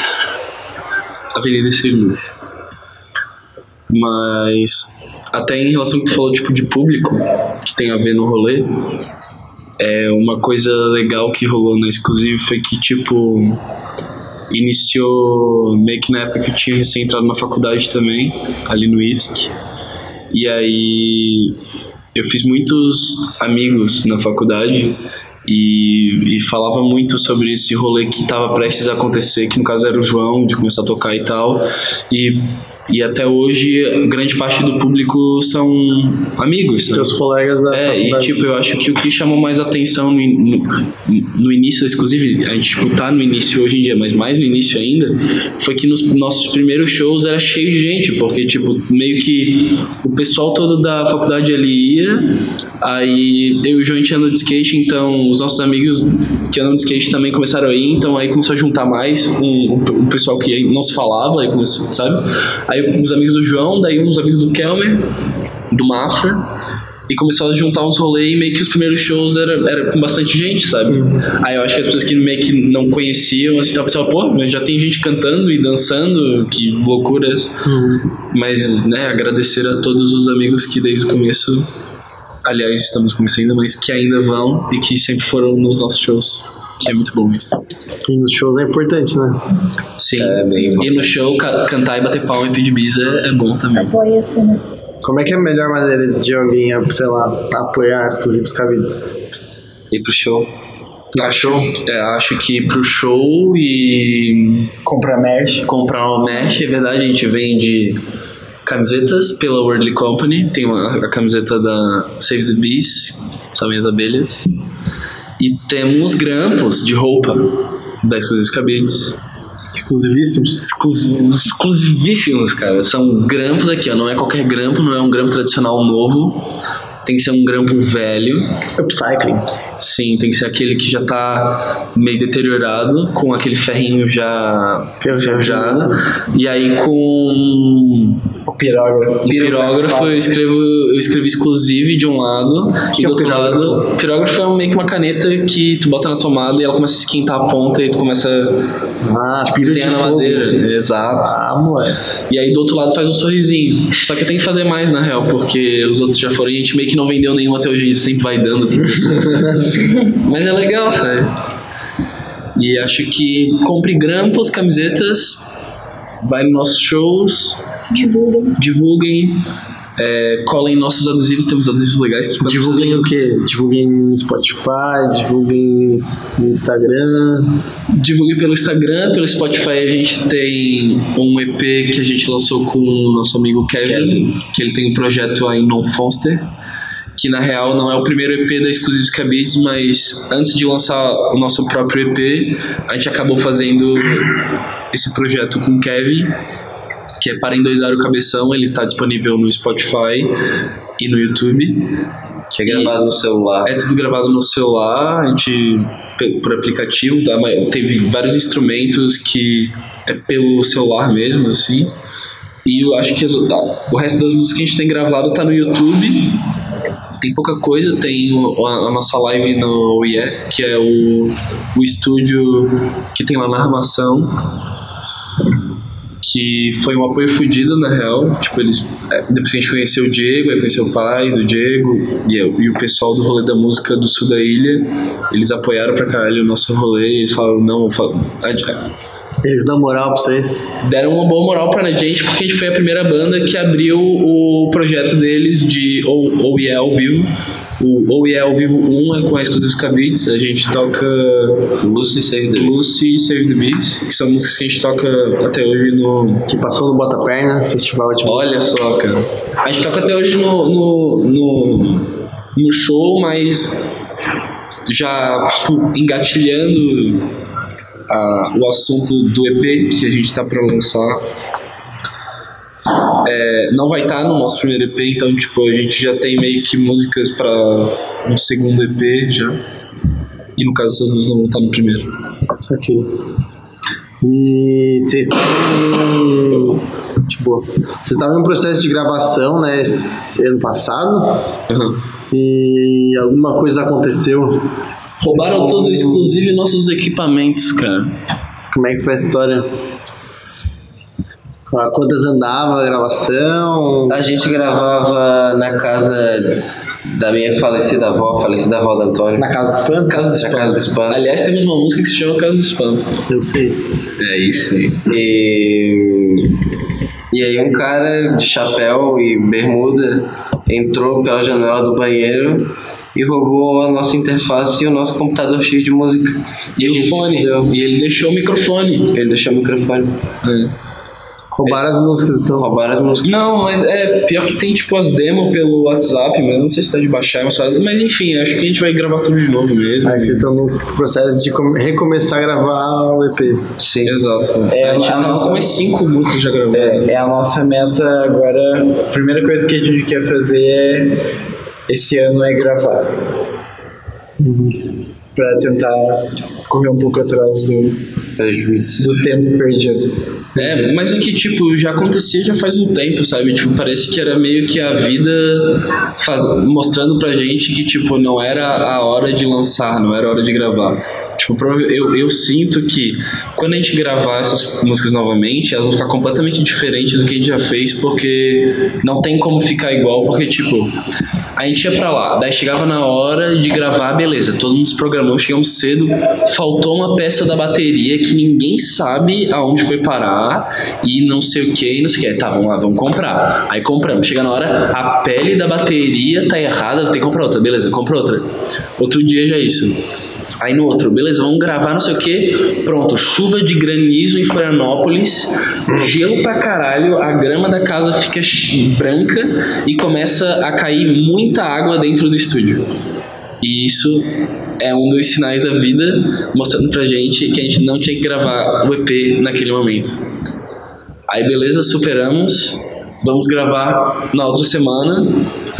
Avenida Cirlúcia. Mas até em relação ao que tu falou tipo de público que tem a ver no rolê, é uma coisa legal que rolou na exclusiva foi que tipo iniciou meio que na época que eu tinha recém entrado na faculdade também, ali no IFSC. E aí eu fiz muitos amigos na faculdade e, e falava muito sobre esse rolê que estava prestes a acontecer, que no caso era o João, de começar a tocar e tal. E, e até hoje, grande parte do público são amigos. né? Seus colegas da É, e faculdade. tipo, eu acho que o que chamou mais atenção no, no, no início, inclusive, a gente tipo, tá no início hoje em dia, mas mais no início ainda, foi que nos nossos primeiros shows era cheio de gente, porque, tipo, meio que o pessoal todo da faculdade ali ia, aí eu e o João a gente anda de skate, então os nossos amigos que andam de skate também começaram a ir, então aí começou a juntar mais um, o, o pessoal que não se falava, aí começou, sabe? Aí os amigos do João, daí uns amigos do Kelmer, do Mafra, e começou a juntar uns rolês e meio que os primeiros shows era, era com bastante gente, sabe? Aí eu acho que as pessoas que meio que não conheciam, assim, tava pensando, pô, mas já tem gente cantando e dançando, que loucuras. Mas, né, agradecer a todos os amigos que desde o começo, aliás, estamos começando, mas que ainda vão e que sempre foram nos nossos shows. Que é muito bom isso. E nos shows é importante, né? Sim. É bem e no show, ca- cantar e bater palma e pedir bis é, é bom também. Apoia a cena. Como é que é a melhor maneira de alguém, sei lá, apoiar exclusivos cabides? Ir pro show. Acho, é, acho que pro show e Comprar merch. comprar uma mesh, é verdade, a gente vende camisetas pela Worldly Company, tem uma, a camiseta da Save the Bees, sabem as abelhas, e temos grampos de roupa da Exclusive Cabides, Exclusivíssimos? exclusivíssimos, cara, são grampos aqui, ó, não é qualquer grampo, não é um grampo tradicional novo, tem que ser um grampo velho, Upcycling. sim, tem que ser aquele que já tá meio deteriorado, com aquele ferrinho já Enferrujado. enferrujado, e aí com O pirógrafo. O pirógrafo eu escrevo, eu escrevi exclusive de um lado Que e é do o outro pirógrafo? lado. Pirógrafo é meio que uma caneta que tu bota na tomada e ela começa a esquentar a ponta e tu começa Ah, a pira de desenhar na fogo. madeira. Exato. Ah, moleque. E aí do outro lado faz um sorrisinho. Só que eu tenho que fazer mais, na real, porque os outros já foram e a gente meio que não vendeu nenhum até hoje, a gente sempre vai dando pra pessoas. Mas é legal, sabe? E acho que compre grampos, camisetas, vai nos nossos shows, Divulguem. divulguem, é, colhem nossos adesivos, temos adesivos legais que Divulguem o quê? Divulguem no Spotify, divulguem no Instagram. Divulguem pelo Instagram, pelo Spotify a gente tem um EP que a gente lançou com o nosso amigo Kevin, que ele tem um projeto aí Non Fonster, que na real não é o primeiro EP da Exclusivos Cabits, mas antes de lançar o nosso próprio EP, a gente acabou fazendo esse projeto com o Kevin, que é Para Endoidar o Cabeção, ele está disponível no Spotify e no YouTube. Que é gravado no celular. É tudo gravado no celular, a gente por aplicativo, tá? Teve vários instrumentos que é pelo celular mesmo, assim. E eu acho que as- o resto das músicas que a gente tem gravado tá no YouTube. Tem pouca coisa, tem a, nossa live no OIE, que é o, o estúdio que tem lá na armação que foi um apoio fudido na real. Tipo, eles. é, Depois que a gente conheceu o Diego, aí conheceu o pai do Diego e, eu- e o pessoal do rolê da música do sul da ilha, eles apoiaram pra caralho o nosso rolê. Eles falaram, não, fa- a- Eles dão moral pra vocês. deram uma boa moral pra gente, porque a gente foi a primeira banda que abriu o projeto deles de ou, ou ao vivo. O ou ao vivo 1 é com a Exclusivos Cabits, a gente toca Lucy Save the Beast. Lucy e Save the Beast, que são músicas que a gente toca até hoje no, Que passou no Bota Perna, festival de Olha só, cara. A gente toca até hoje no, no, no, no show, mas já engatilhando a- o assunto do EP que a gente tá pra lançar. É, não vai estar no nosso primeiro EP, então tipo, a gente já tem meio que músicas pra um segundo EP já. E no caso essas duas não vão estar no primeiro. Isso aqui. E vocês estavam. Tipo, vocês estavam em um processo de gravação, né, esse ano passado, Aham. e alguma coisa aconteceu. Roubaram tudo, inclusive nossos equipamentos, cara. Como é que foi a história? Quantas andava a gravação? A gente gravava na casa da minha falecida avó, falecida avó do Antônio. Na Casa dos Espanto? Casa do Na Espanto. casa do espanto. Aliás, temos uma música que se chama Casa do Espanto. Eu sei. É isso aí. E, e aí um cara de chapéu e bermuda entrou pela janela do banheiro e roubou a nossa interface e o nosso computador cheio de música. E a o fone. E ele deixou o microfone. Ele deixou o microfone. Roubaram as músicas, então. Roubaram as músicas. Não, mas é pior que tem tipo as demos pelo WhatsApp, mas não sei se tá de baixar, mas, mas enfim, acho que a gente vai gravar tudo de novo mesmo. Aí vocês estão no processo de come- recomeçar a gravar o EP. Sim. Exato. É, a gente a tá nossa- umas cinco músicas já gravadas. É, é a nossa meta agora. A primeira coisa que a gente quer fazer é esse ano é gravar. Pra tentar correr um pouco atrás do, do tempo perdido. É, mas é que, tipo, já acontecia já faz um tempo, sabe? Tipo, parece que era meio que a vida faz... mostrando pra gente que, tipo, não era a hora de lançar, não era a hora de gravar. Tipo, eu, eu sinto que quando a gente gravar essas músicas novamente, elas vão ficar completamente diferentes do que a gente já fez, porque não tem como ficar igual, porque, tipo, a gente ia pra lá, daí chegava na hora de gravar, beleza, todo mundo se programou, chegamos cedo, faltou uma peça da bateria que ninguém sabe aonde foi parar e não sei o que, não sei o que. Tá, vamos lá, vamos comprar. Aí compramos, chega na hora, a pele da bateria tá errada, tem que comprar outra, beleza, compra outra. Outro dia já é isso. Aí no outro, beleza, vamos gravar não sei o que. Pronto, chuva de granizo em Florianópolis, gelo pra caralho, a grama da casa fica branca e começa a cair muita água dentro do estúdio. E isso é um dos sinais da vida mostrando pra gente que a gente não tinha que gravar o EP naquele momento. Aí beleza, superamos. Vamos gravar na outra semana,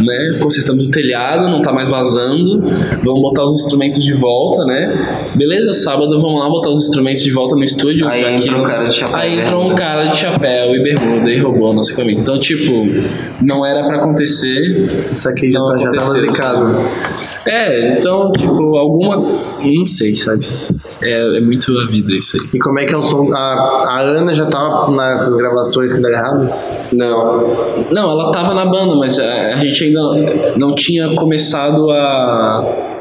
né? Consertamos o telhado, não tá mais vazando, vamos botar os instrumentos de volta, né? Beleza, sábado vamos lá botar os instrumentos de volta no estúdio. Aí que- entra um cara de chapéu Aí e entrou um cara de chapéu e bermuda e roubou a nossa camisa. Então, tipo, não era pra acontecer. Isso aqui já, tá- já tava aconteceu, zicado. É, então, tipo, alguma. Não sei, sabe? É, é muito a vida isso aí. E como é que é o som? A, a Ana já tava nessas gravações que deram errado? Não, Não, ela tava na banda, mas a, a gente ainda não tinha começado a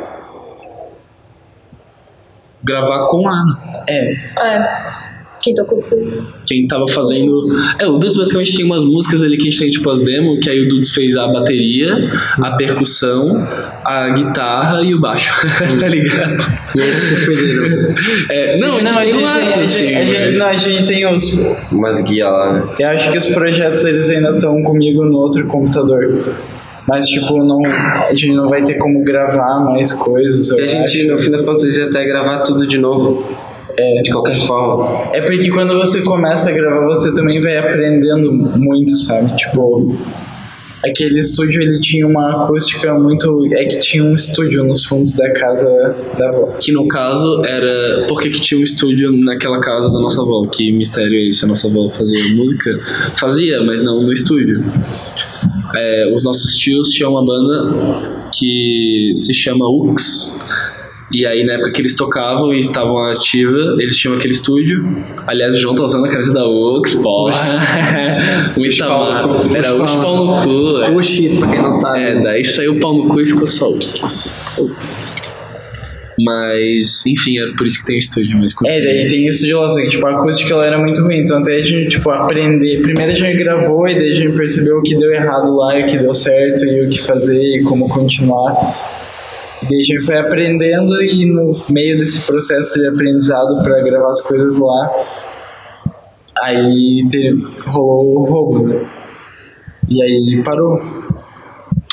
gravar com a Ana. É, É. Quem tocou foi. Quem tava fazendo. É, o Dudes basicamente tem umas músicas ali que a gente tem tipo as demos, que aí o Dudes fez a bateria, a percussão, a guitarra e o baixo. tá ligado? E aí vocês perderam. É, não, não, a gente, umas, tem, a assim, gente, a gente- mas- não, a gente tem os. umas guias lá, né? Eu acho que os projetos eles ainda estão comigo no outro computador. Mas, tipo, não, a gente não vai ter como gravar mais coisas. E a gente, no fim das contas, ia até gravar tudo de novo. É. De qualquer forma. É porque quando você começa a gravar, você também vai aprendendo muito, sabe? Tipo, aquele estúdio ele tinha uma acústica muito. É que tinha um estúdio nos fundos da casa da avó. Que no caso era. Por que que tinha um estúdio naquela casa da nossa avó? Que mistério é esse? A nossa avó fazia música? Fazia, mas não no estúdio. É, os nossos tios tinham uma banda que se chama Ux. E aí, na época que eles tocavam e estavam ativa, eles tinham aquele estúdio. Aliás, o João tá usando a camisa da Ux, porra. Muito amado. Era Ux pau no cu. é. O X, pra quem não sabe. É, daí saiu o pau no cu e ficou só Ux. Mas, enfim, era por isso que tem o estúdio, mas É, daí tem isso de lá, só que tipo, a acústica ela era muito ruim, então até a gente, tipo, aprender. Primeiro a gente gravou e daí a gente percebeu o que deu errado lá e o que deu certo e o que fazer e como continuar. E daí a gente foi aprendendo e no meio desse processo de aprendizado para gravar as coisas lá, aí teve, rolou o roubo, né? E aí parou.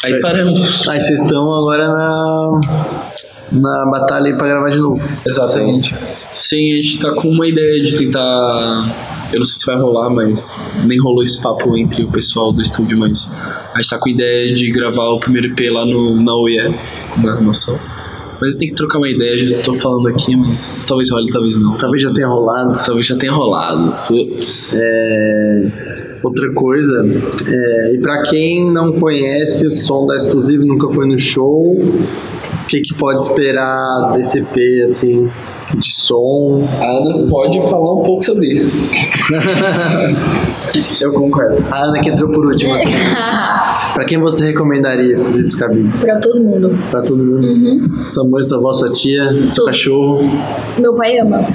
Aí paramos. Aí vocês estão agora na. Na batalha aí pra gravar de novo. Exatamente. Sim, a gente tá com uma ideia de tentar. Eu não sei se vai rolar, mas nem rolou esse papo entre o pessoal do estúdio, mas a gente tá com a ideia de gravar o primeiro EP lá no, na OIE, na armação. Mas tem que trocar uma ideia, já tô falando aqui, mas talvez role, talvez não. Talvez já tenha rolado. Talvez já tenha rolado. Putz. É, Outra coisa, é, e pra quem não conhece o som da Exclusive, nunca foi no show, o que, que pode esperar desse EP, assim, de som? A Ana pode falar um pouco sobre isso. Eu concordo. A Ana que entrou por último, assim. Pra quem você recomendaria Exclusivos Cabides? pra todo mundo. Pra todo mundo? Uhum. Sua mãe, sua avó, sua tia, seu Tudo. cachorro. Meu pai ama.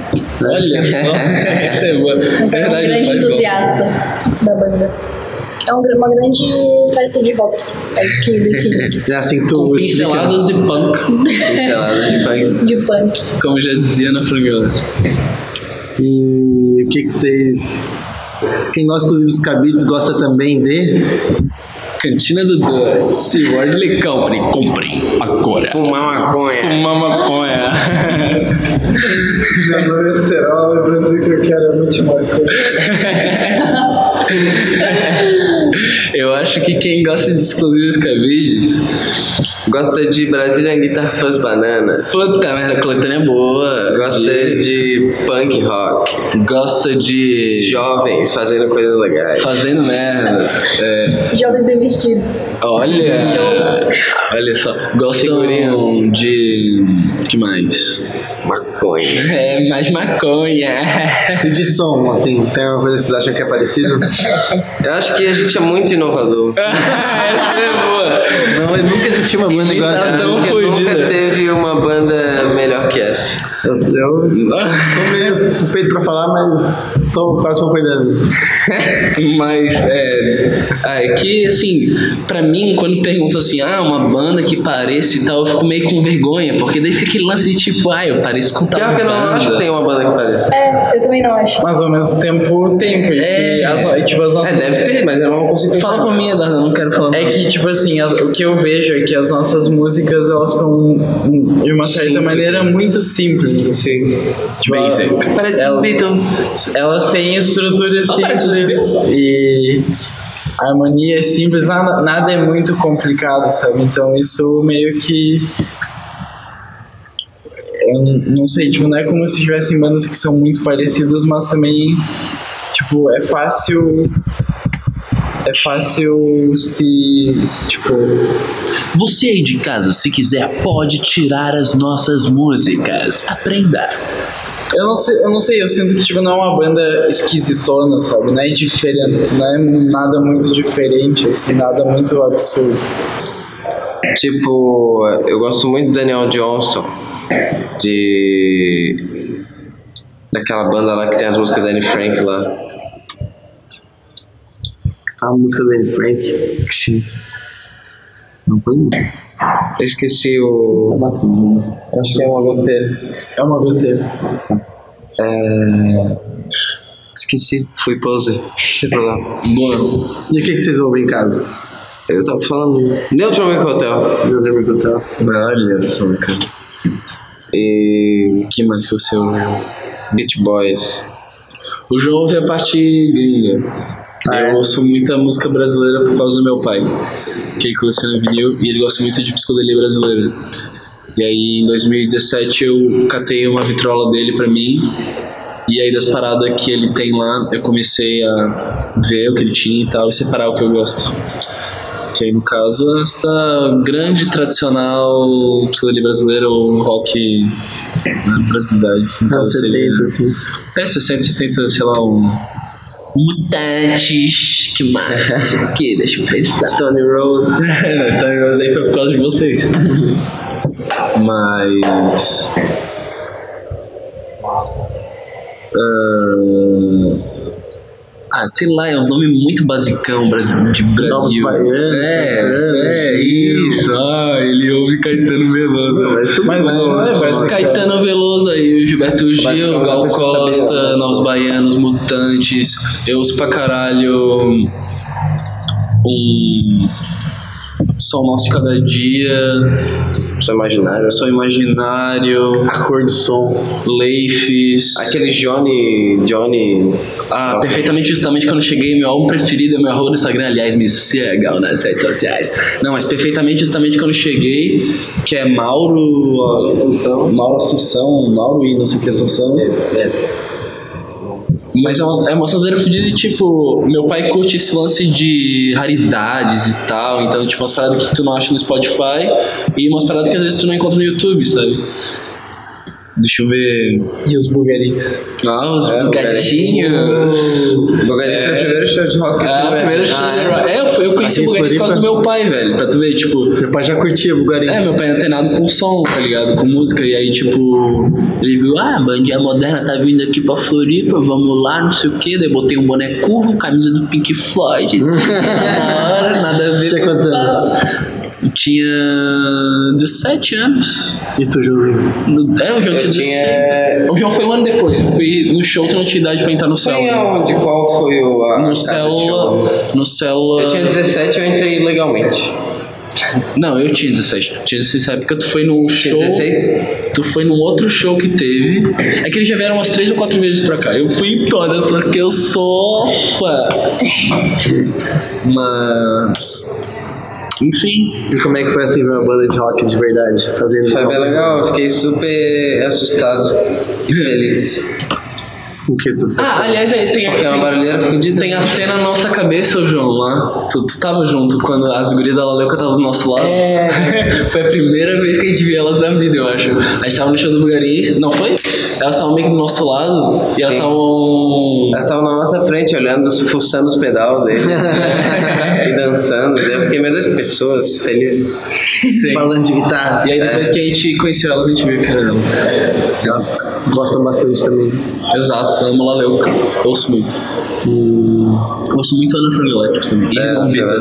Olha só, essa é boa. É um Verdade, os grande entusiasta da banda. É um- uma grande festa de hops. É isso que define. É assim que tu Com pinceladas de punk, Pinceladas de punk. De punk. como já dizia na Franguela. E o que que vocês... Quem gosta Exclusivos Cabides gosta também de... Cantina do Dudu. Se Wordley Company, comprem agora. Fumar maconha. Uma maconha. Meu nome é Cerola, eu pensei que eu quero muito maconha. Eu acho que quem gosta de exclusivos cabides. Gosta de Brazilian Guitar Fuzz Banana. Puta merda, a coletânea é boa. Gosta de, de punk rock. Gosta de. Jovens fazendo coisas legais. Fazendo merda. É, Jovens bem vestidos. olha. Olha só. Gostam Figurinha. de. que mais? Maconha. É, mais maconha. E de som, assim, tem alguma coisa que vocês acham que é parecido? Eu acho que a gente é muito inovador. Essa é boa. Não, nunca existiu uma fodida. nunca teve uma banda essa. Eu, eu sou meio suspeito pra falar, mas tô quase concordando. Mas é, ah, é que assim, pra mim, quando perguntam assim, ah, uma banda que pareça e tal, eu fico meio com vergonha, porque daí fica aquele lance de tipo, ah, eu pareço com tal Pior que eu não acho que tem uma banda que pareça. É, eu também não acho. Mas ao mesmo tempo tem, porque É. as, tipo, as É, nossas. deve ter, mas eu não consigo Fala por mim, Eduardo, eu não quero falar. É que, tipo assim, as- o que eu vejo é que as nossas músicas, elas são, de uma certa Simples. maneira, muito simples. Sim. Tipo, Basic. Parece Ela- os Beatles. Elas têm estruturas simples e... A harmonia é simples, nada, nada é muito complicado, sabe? Então isso meio que. Eu não sei, tipo, não é como se tivessem bandas que são muito parecidas, mas também, tipo, é fácil. É fácil se. Tipo. Você aí de casa, se quiser, pode tirar as nossas músicas. Aprenda. Eu não sei, eu não sei, eu sinto que tipo, não é uma banda esquisitona, sabe? Não é diferente, não é nada muito diferente, assim, nada muito absurdo. Tipo, eu gosto muito do Daniel Johnston, de. daquela banda lá que tem as músicas da Anne Frank lá. A música Anne Frank. Sim. Não conheço. Eu esqueci o. Acho que é uma goteira. É uma goteira. É... Esqueci, fui poser. Sem problema. Boa. E o que, que vocês ouvem em casa? Eu tava falando. Neutral Milk Hotel. Deus me contar. Olha só, cara. E. O que mais você ouviu? Beach Boys. O João ouve a parte gringa. Eu ouço muita música brasileira por causa do meu pai, que ele coleciona vinil e ele gosta muito de psicodelia brasileira. E aí, em 2017, eu catei uma vitrola dele pra mim. E aí, das paradas que ele tem lá, eu comecei a ver o que ele tinha e tal, e separar o que eu gosto. Que aí, no caso, esta grande, tradicional psicodelia brasileira ou rock caso Anos seria- 70, assim. é, 60, 70, sei lá, um. Mutantes. Que mais? que? Deixa eu pensar. Stone Rose. Não, Stone Rose aí foi por causa de vocês. Mas. Ah, ah, sei lá, é um nome muito basicão de Brasil. Baianos, é, Caetano, é, isso. Ah, ele ouve Caetano Veloso. Isso Mas não é basicão. Caetano Veloso aí, Gilberto Gil, Basicão, Gal Costa, né? Novos Baianos, Mutantes. Eu ouço pra caralho um Sol Nosso de Cada Dia, Sou imaginário. Sou Imaginário, A cor do som. Leifes. Aquele Johnny. Johnny. Ah, perfeitamente justamente quando cheguei, meu álbum preferido é meu arroba no Instagram, aliás, me sigam nas redes sociais. Não, mas perfeitamente justamente quando cheguei, que é Mauro Assunção, Mauro Assunção, Mauro e não sei o que Assunção. Mas é uma, é uma sonzeira fodida e, tipo, meu pai curte esse lance de raridades e tal, então, tipo, umas paradas que tu não acha no Spotify e umas paradas que às vezes tu não encontra no YouTube, sabe? Deixa eu ver. E os bugarins. Ah, os É, o gatinhos. O Bogari foi o primeiro show de rock. que Ah, eu fui, primeiro né? show. É, eu, fui- eu conheci Aqui o em Bugarins por causa do Floripa? meu pai, velho. Pra tu ver, tipo. Meu pai já curtia Bulgaria. É, meu pai é antenado com som, tá ligado? Com música. E aí, tipo, ele viu, ah, a bandinha moderna tá vindo aqui pra Floripa, vamos lá, não sei o quê. Daí botei um boné curvo, camisa do Pink Floyd. Na hora, nada a ver. Tinha quantos anos? Eu tinha 17 anos. E tu, Joãozinho? No- É, o João tinha Eu 16. tinha- O João foi um ano depois. Eu fui no show, tu não tinha idade pra entrar no Foi céu. aonde? Qual foi o. A, No célula. No célula. Eu tinha 17 eu entrei legalmente. Não, eu tinha 17. Tinha 16 época, tu foi num Tinha show. 16? Tu foi num outro show que teve. É que eles já vieram umas três ou quatro vezes pra cá. Eu fui em todas porque eu sou fã. Mas. Enfim. E como é que foi assim ver uma banda de rock de verdade? Fazendo Foi bem legal, eu fiquei super assustado e feliz. O que tu ficou? Ah, aliás, aí tem, é uma barulheira fodida. tem a cena na nossa cabeça, João, lá. Tu, tu tava junto quando as gurias da Laleuca estavam do nosso lado. É. foi a primeira vez que a gente viu elas na vida, eu acho. A gente tava no show do Bugarins. Não foi? Elas estavam meio que do nosso lado e elas Sim. estavam. Elas estavam na nossa frente, olhando, fuçando os pedal dele e dançando. Eu fiquei meio das pessoas felizes. Sim. Falando de guitarra. E aí depois que a gente conheceu elas, a gente viu que eram elas. Elas gostam bastante também. Exato, amo Laleuca. Ouço muito. Ouço muito Ana Frango Elétrico também. E Irmão Vitor.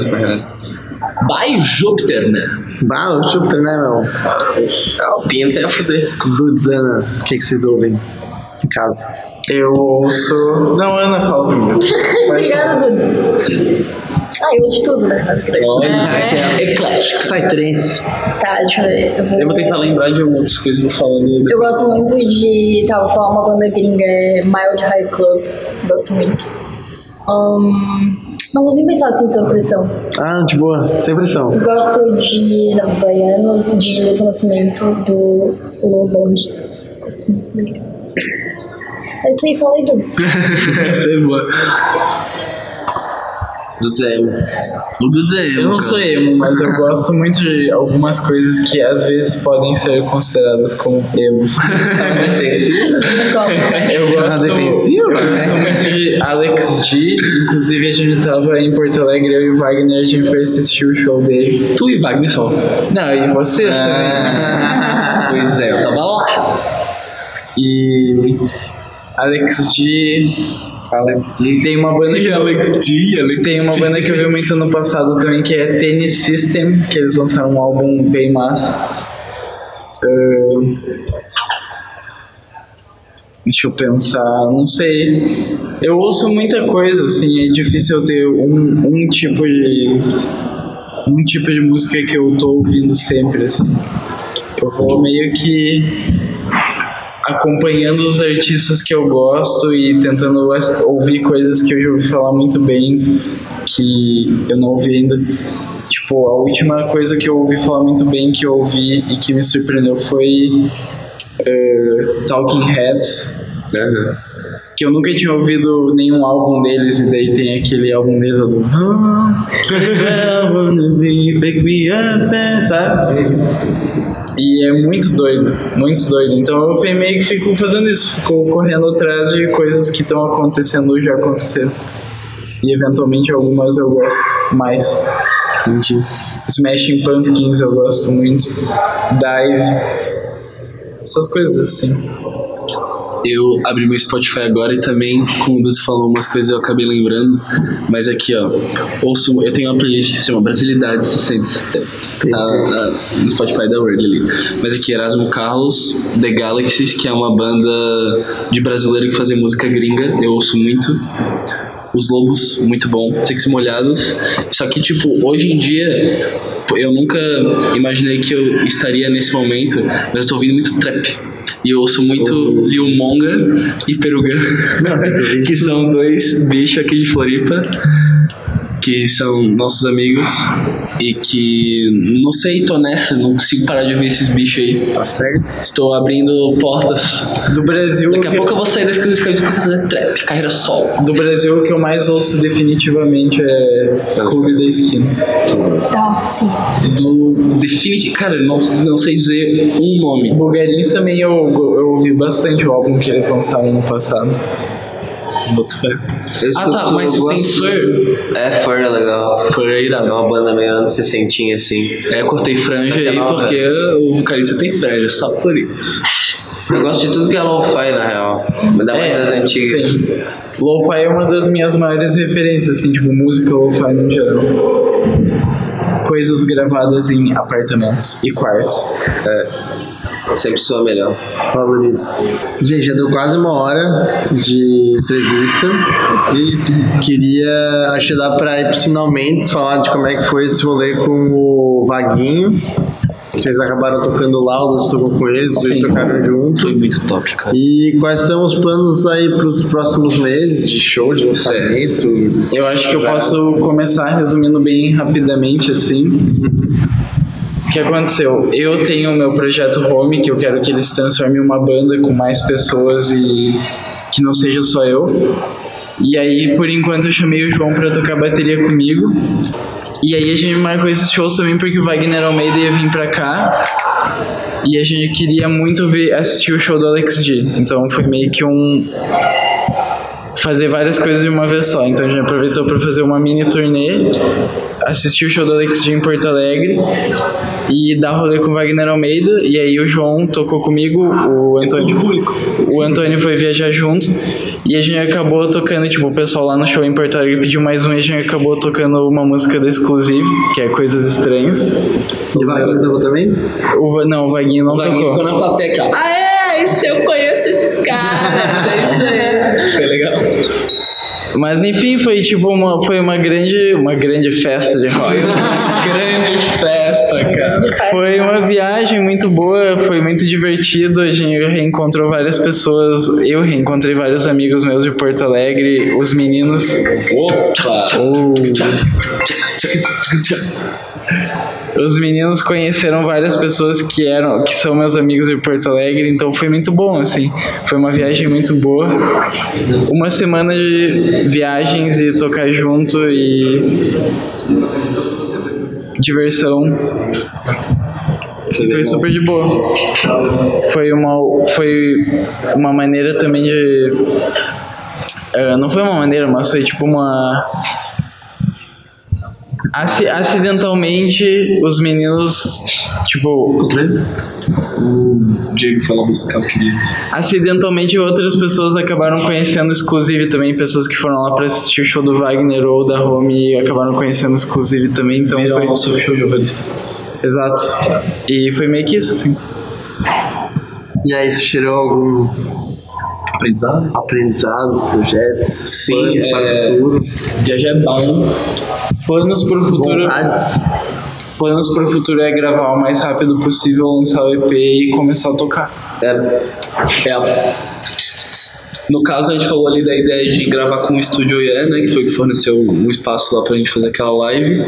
Baio Júpiter, né? Bah, o Júpiter, né, meu? Ah, o Pinta é a fuder. Dudes, Ana, o que, que vocês ouvem em casa? Eu ouço. Não, Ana, fala primeiro. Obrigada, Dudes. Ah, eu uso de tudo, né? Olha, É. eclético. Psytrance. Tá, deixa eu ver. Eu vou, Eu vou tentar lembrar de algumas coisas e vou falando Eu depois. gosto muito de. Tá, vou falar uma banda gringa, é Mild High Club. Gosto muito. Ahn, Não consigo pensar assim sob pressão. Ah, de boa, sem pressão. Gosto de Novos Baianos, de Milton Nascimento, do Lobondes. Gosto muito dele. É isso aí, falei tudo. Essa é boa. Do Zemo. O Dudes é emo, Eu não sou emo, mas eu gosto muito de algumas coisas que às vezes podem ser consideradas como emo. Eu gosto, defensiva? eu gosto muito de Alex G. Inclusive, a gente tava em Porto Alegre, eu e Wagner, a gente foi assistir o show dele. Tu e Wagner só. Não, e vocês Ah, pois é, eu tava lá. também. E Alex G. Alex G. Tem uma banda que Alex G, Alex Tem uma banda que eu vi muito no passado também, que é Tennis System, que eles lançaram um álbum bem massa. Ahn, deixa eu pensar, não sei. Eu ouço muita coisa, assim, é difícil eu ter um, um tipo de. um tipo de música que eu tô ouvindo sempre, assim. Eu vou meio que acompanhando os artistas que eu gosto e tentando ouvir coisas que eu já ouvi falar muito bem, que eu não ouvi ainda. Tipo, a última coisa que eu ouvi falar muito bem, que eu ouvi e que me surpreendeu foi eh, Talking Heads, Aham. que eu nunca tinha ouvido nenhum álbum deles, e daí tem aquele álbum deles do and sabe? E é muito doido, muito doido. Então eu meio que fico fazendo isso, fico correndo atrás de coisas que estão acontecendo ou já aconteceram. E eventualmente algumas eu gosto mais. Entendi. Smashing Pumpkins eu gosto muito. Dive. Essas coisas assim. Eu abri meu Spotify agora e também, como o Dulce falou umas coisas, eu acabei lembrando. Mas aqui, ó, ouço, eu tenho uma playlist que se chama Brasilidade 670. Tá na- no Spotify da Word ali. Mas aqui, Erasmo Carlos, The Galaxies, que é uma banda de brasileiro que fazem música gringa. Eu ouço muito. Os Lobos, muito bom. Sexy Molhados. Só que, tipo, hoje em dia, eu nunca imaginei que eu estaria nesse momento, mas eu tô ouvindo muito trap. E eu ouço muito Lil Monga e Perugan, que são dois bichos aqui de Floripa, que são nossos amigos. E que, não sei, tô nessa, não consigo parar de ouvir esses bichos aí. Tá certo. Estou abrindo portas. Do Brasil. Daqui a que- pouco eu vou sair da escola e começar a fazer trap, carreira solo. Do Brasil, o que eu mais ouço definitivamente é Clube da Esquina. Ah, sim. Do Definity, cara, não, não sei dizer um nome. Bulgarins também eu, eu ouvi bastante o álbum que eles lançaram no passado. Boto fé. Eu Ah tá, mas eu tem Fur. É, Fur é legal. Fur é É irado. uma banda meio anos 60 assim. É, eu cortei franja é aí nova. porque o vocalista tem franja, só por isso. Eu gosto de tudo que é lo-fi, na real. Ainda mais das antigas. É, Sim. Lo-fi é uma das minhas maiores referências, assim, tipo, música lo-fi no geral. Coisas gravadas em apartamentos e quartos. Sempre sou a melhor. Valorizo. Gente, já deu quase uma hora de entrevista. E queria, acho que dá pra ir finalmente falar de como é que foi esse rolê com o Vaguinho. Vocês acabaram tocando lá, o Lúcio tocou com eles, vocês Sim. tocaram junto. Foi muito top, cara. E quais são os planos aí pros próximos meses de show, de lançamento? Eu acho que eu posso começar resumindo bem rapidamente, assim. O que aconteceu? Eu tenho o meu projeto Home, que eu quero que eles transformem em uma banda com mais pessoas e que não seja só eu. E aí, por enquanto, eu chamei o João pra tocar bateria comigo. E aí a gente marcou esses shows também porque o Wagner Almeida ia vir pra cá. E a gente queria muito ver, assistir o show do Alex G. Então foi meio que um fazer várias coisas de uma vez só. Então a gente aproveitou para fazer uma mini turnê, assistir o show do Alex G em Porto Alegre e dar rolê com o Wagner Almeida. E aí o João tocou comigo, o Antônio. O Antônio foi viajar junto e a gente acabou tocando, tipo, o pessoal lá no show em Porto Alegre pediu mais um e a gente acabou tocando uma música da Exclusive, que é Coisas Estranhas. O Vaguinho tocou também? O, não, o Vaguinho não O Vaguinho tocou. ficou na plateia aqui, ó. Ah, é, isso eu conheço esses caras. É isso aí. Foi legal. Mas enfim, foi tipo uma, foi uma grande, uma grande festa de rock. Grande festa. cara. Foi uma viagem muito boa, foi muito divertido. A gente reencontrou várias pessoas. Eu reencontrei vários amigos meus de Porto Alegre, os meninos. Opa! Os meninos conheceram várias pessoas que eram, que são meus amigos de Porto Alegre, então foi muito bom, assim. Foi uma viagem muito boa. Uma semana de viagens e tocar junto e diversão. Foi super de boa. Foi uma, foi uma maneira também de. ah, não foi uma maneira, mas foi tipo uma. Aci- acidentalmente, os meninos, tipo, O Diego falou musical querido. acidentalmente outras pessoas acabaram conhecendo o Exclusive também, pessoas que foram lá pra assistir o show do Wagner ou da Home e acabaram conhecendo o Exclusive também, então Viram foi... o nosso show de ouvintes. Exato. E foi meio que isso, assim. E aí, isso tirou algum Aprendizado? aprendizado, projetos, Sim, planos para é- o futuro, Viajar é bom. Planos pro futuro... vontades? Planos pro futuro é gravar o mais rápido possível, lançar o EP e começar a tocar. É, é. No caso, a gente falou ali da ideia de gravar com o Estúdio Ian, né? Que foi o que forneceu um espaço lá pra gente fazer aquela live.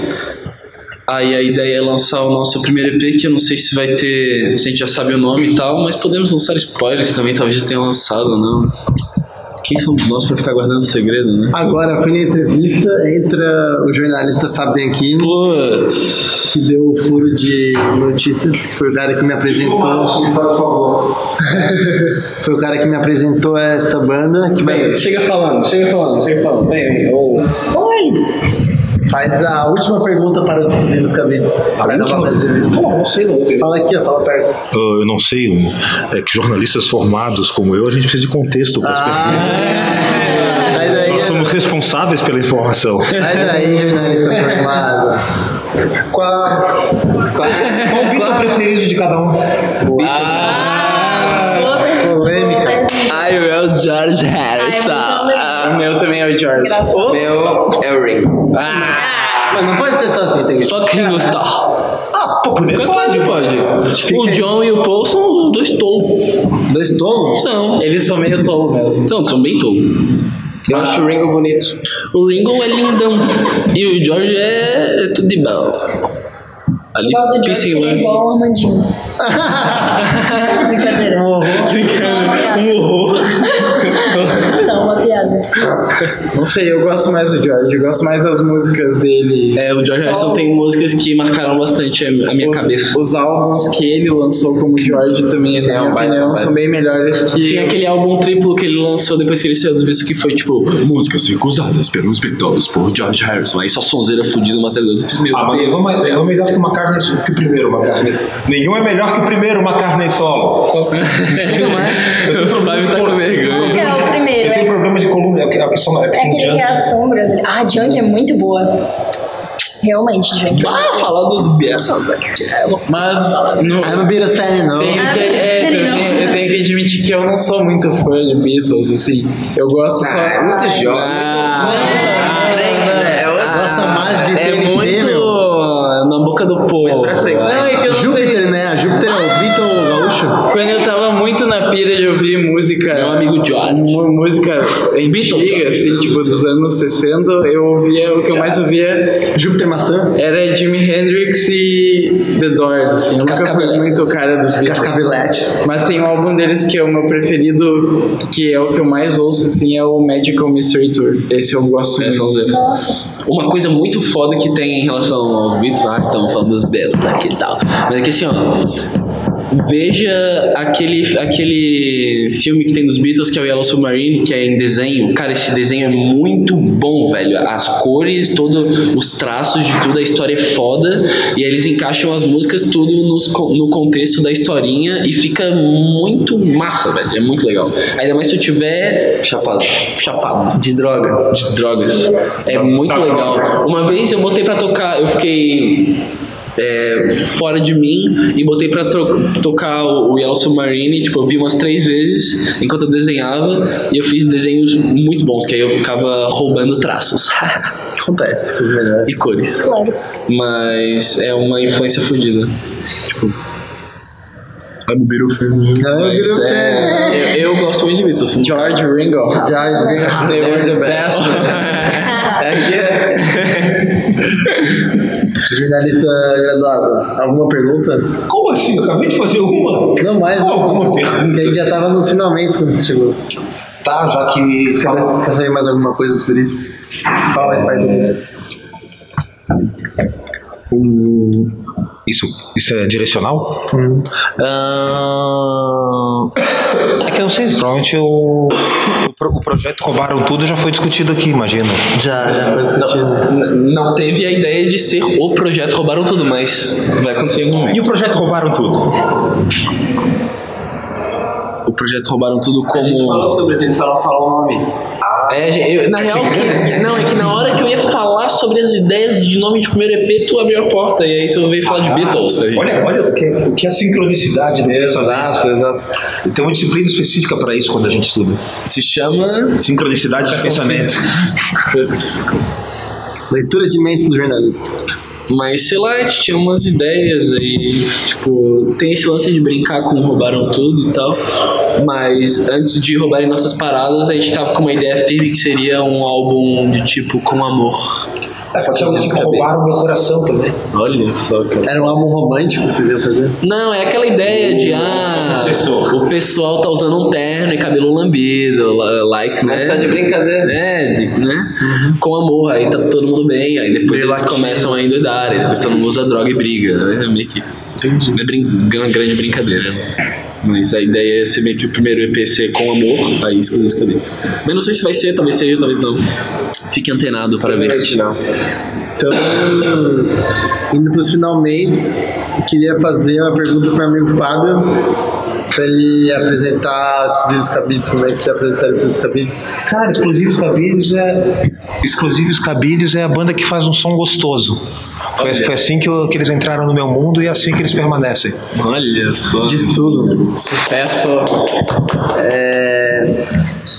Aí a ideia é lançar o nosso primeiro EP, que eu não sei se vai ter. se a gente já sabe o nome e tal, mas podemos lançar spoilers também, talvez já tenha lançado ou não. Quem somos nós pra ficar guardando segredo, né? Agora, foi na entrevista, entra o jornalista Fabianchino, Putz. que deu o furo de notícias, que foi o cara que me apresentou. Foi o cara que me apresentou esta banda, que vai... Chega falando, chega falando, chega falando. Vem, vem. Ô, Oi! Faz a última pergunta para os exclusivos cabides. A última? Não, não sei não. Fala aqui, ó, fala perto. Ah, eu não sei, um, é que jornalistas formados como eu, a gente precisa de contexto para as perguntas. Ah, sai daí. Nós somos responsáveis pela informação. Sai daí, jornalista formado. Qual, qual o Beatle preferido de cada um? Polêmica. Ai, o meu George Harrison. O meu também é o George. Engraçado. meu é o Ring. Mas não pode ser só assim, tem que Só que Ringo Starr. Ah, pô, poder pode, pode. O John e o Paul são dois tolos. Dois tolos? São. Eles são meio tolo mesmo. Então, são bem tolos. Eu acho o Ringo bonito. O Ringo é lindão. E o George é, é tudo de bom. Ali, Eu gosto do George, ele é igual o Armandinho. Brincadeira. Um horror. Um horror. Uma piada. Não sei, eu gosto mais do George. Eu gosto mais das músicas dele. É, o George Só- Harrison tem músicas que marcaram bastante a minha os, cabeça. os álbuns que ele lançou como George também, Sim, na é um minha opinião, são bem melhores que. Sim, aquele álbum triplo que ele lançou depois que ele saiu dos bichos que foi tipo músicas recusadas pelos Beatles por George Harrison. Aí só sonzeira fudida matador. Meu Ah, mas nenhum, é- é melhor que uma carne que o primeiro, uma carne. Nenhum é melhor que o primeiro, uma carne solo. O Fábio tá com vergonha. Qual que é o É, de coluna, é o que, é o que, só, é o que é tem aquele que é a sombra. Ah, Junk é muito boa. Realmente, Junk. Ah, falar dos Beatles aqui. Mas no, I'm a Beatles fan, não. tenho Ah, que, é, eu, tenho, eu tenho que admitir que eu não sou muito fã de Beatles, assim. Eu gosto só. é muito jovem, Ah, frente, né? É Gosta mais de É muito na boca do povo. Não, é que eu não sei. Júpiter, né? A Júpiter é o Beatle gaúcho. Quando eu tava na pira de ouvir música. Meu amigo George. Música antiga, assim, tipo dos anos 60, eu ouvia. O que eu mais ouvia Júpiter maçã. era Jimi Hendrix e The Doors, assim. Eu nunca fui muito cara dos Beatles. Cascaveletes. Mas tem um álbum deles que é o meu preferido, que é o que eu mais ouço, assim, é o Magical Mystery Tour. Esse eu gosto É, muito. Nossa. Uma coisa muito foda que tem em relação aos Beatles, ah, que estamos falando dos Beatles aqui e tal. Mas é que assim, ó. Veja aquele, aquele filme que tem dos Beatles, que é o Yellow Submarine, que é em desenho. Cara, esse desenho é muito bom, velho. As cores, todos os traços de tudo, a história é foda. E aí eles encaixam as músicas tudo nos no contexto da historinha e fica muito massa, velho. É muito legal. Ainda mais se tu tiver Chapado. chapado De droga. de drogas. É muito legal. Uma vez eu botei pra tocar, eu fiquei é, fora de mim e botei pra tocar o Yellow Submarine. Tipo, eu vi umas três vezes enquanto eu desenhava e eu fiz desenhos muito bons, que aí eu ficava roubando traços Acontece com os melhores. e cores. Claro. Mas é uma influência fodida. Tipo. I'm fan. Mas é, eu, eu gosto muito de Beatles. George Ringo. Já, They were the best. jornalista graduado, alguma pergunta? Como assim? Eu acabei de fazer uma. Não, mais Qual alguma pergunta? Que a gente já tava nos finalmente quando você chegou. Tá, já que. Você quer, quer saber mais alguma coisa sobre isso? Fala mais do O- Isso, isso é direcional? Ah, é que eu não sei, provavelmente o, o, pro- o projeto Roubaram Tudo já foi discutido aqui, imagino. Já, já foi discutido. N- Não teve a ideia de ser o projeto Roubaram Tudo, mas vai acontecer em algum momento. E o projeto Roubaram Tudo? O projeto Roubaram Tudo A gente falou como. sobre isso, a gente só não falou o nome. É, gente, eu- na real, que, não, é que na hora que eu ia falar sobre as ideias de nome de primeiro EP, tu abriu a porta e aí tu veio falar de Beatles pra gente. Olha, olha o que, o que é a sincronicidade do Exato, exato. Tem uma disciplina específica para isso quando a gente estuda. Se chama. Sincronicidade de pensamento. Putz. Leitura de mentes no jornalismo. Mas sei lá, a gente tinha umas ideias aí, tipo, tem esse lance de brincar com roubaram tudo e tal. Mas antes de roubarem nossas paradas, a gente tava com uma ideia firme que seria um álbum de tipo com amor. Só que música roubaram meu coração também. Olha só, cara. Era um álbum romântico que vocês iam fazer? Não, é aquela ideia de ah, o pessoal tá usando um terno e cabelo lambido, la- like, né? Mas só de brincadeira. É, de- né? Com amor, aí tá todo mundo bem, aí depois eles começam a endoidar, aí depois todo mundo usa droga e briga, né? É meio que isso. Entendi. É brin- uma grande brincadeira. Mas a ideia é ser meio que o primeiro EP ser com amor, aí exclusivamente. Mas não sei se vai ser, talvez seja, talvez não. Fique antenado para ver. Não. Então, indo pros finalmente, eu queria fazer uma pergunta pro meu amigo Fábio, pra ele apresentar os exclusivos cabides, como é que você apresentaria os seus cabides? Cara, Exclusivos Cabides é. Exclusivos Cabides é a banda que faz um som gostoso. Foi, foi assim que, eu- que eles entraram no meu mundo e é assim que eles permanecem. Olha só. Diz tudo. Sucesso. É,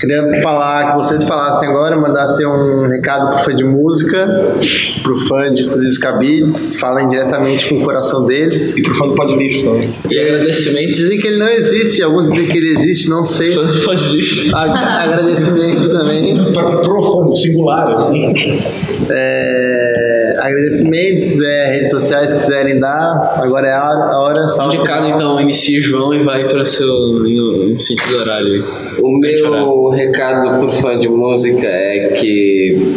queria falar que vocês falassem agora, mandassem um recado pro fã de música, pro fã de exclusivos cabides, falem diretamente com o coração deles. E pro fã do Pode Lixo também. E agradecimentos. Dizem que ele não existe, alguns dizem que ele existe, não sei. Fãs de fãs de lixo. A- Agradecimentos também. Para pro fã, singular, assim. É, agradecimentos, é, redes sociais que quiserem dar. Agora é a hora. A hora salve Indicado, final. então, inicie João e vai para seu em, em sentido horário. O meu recado pro fã de música é que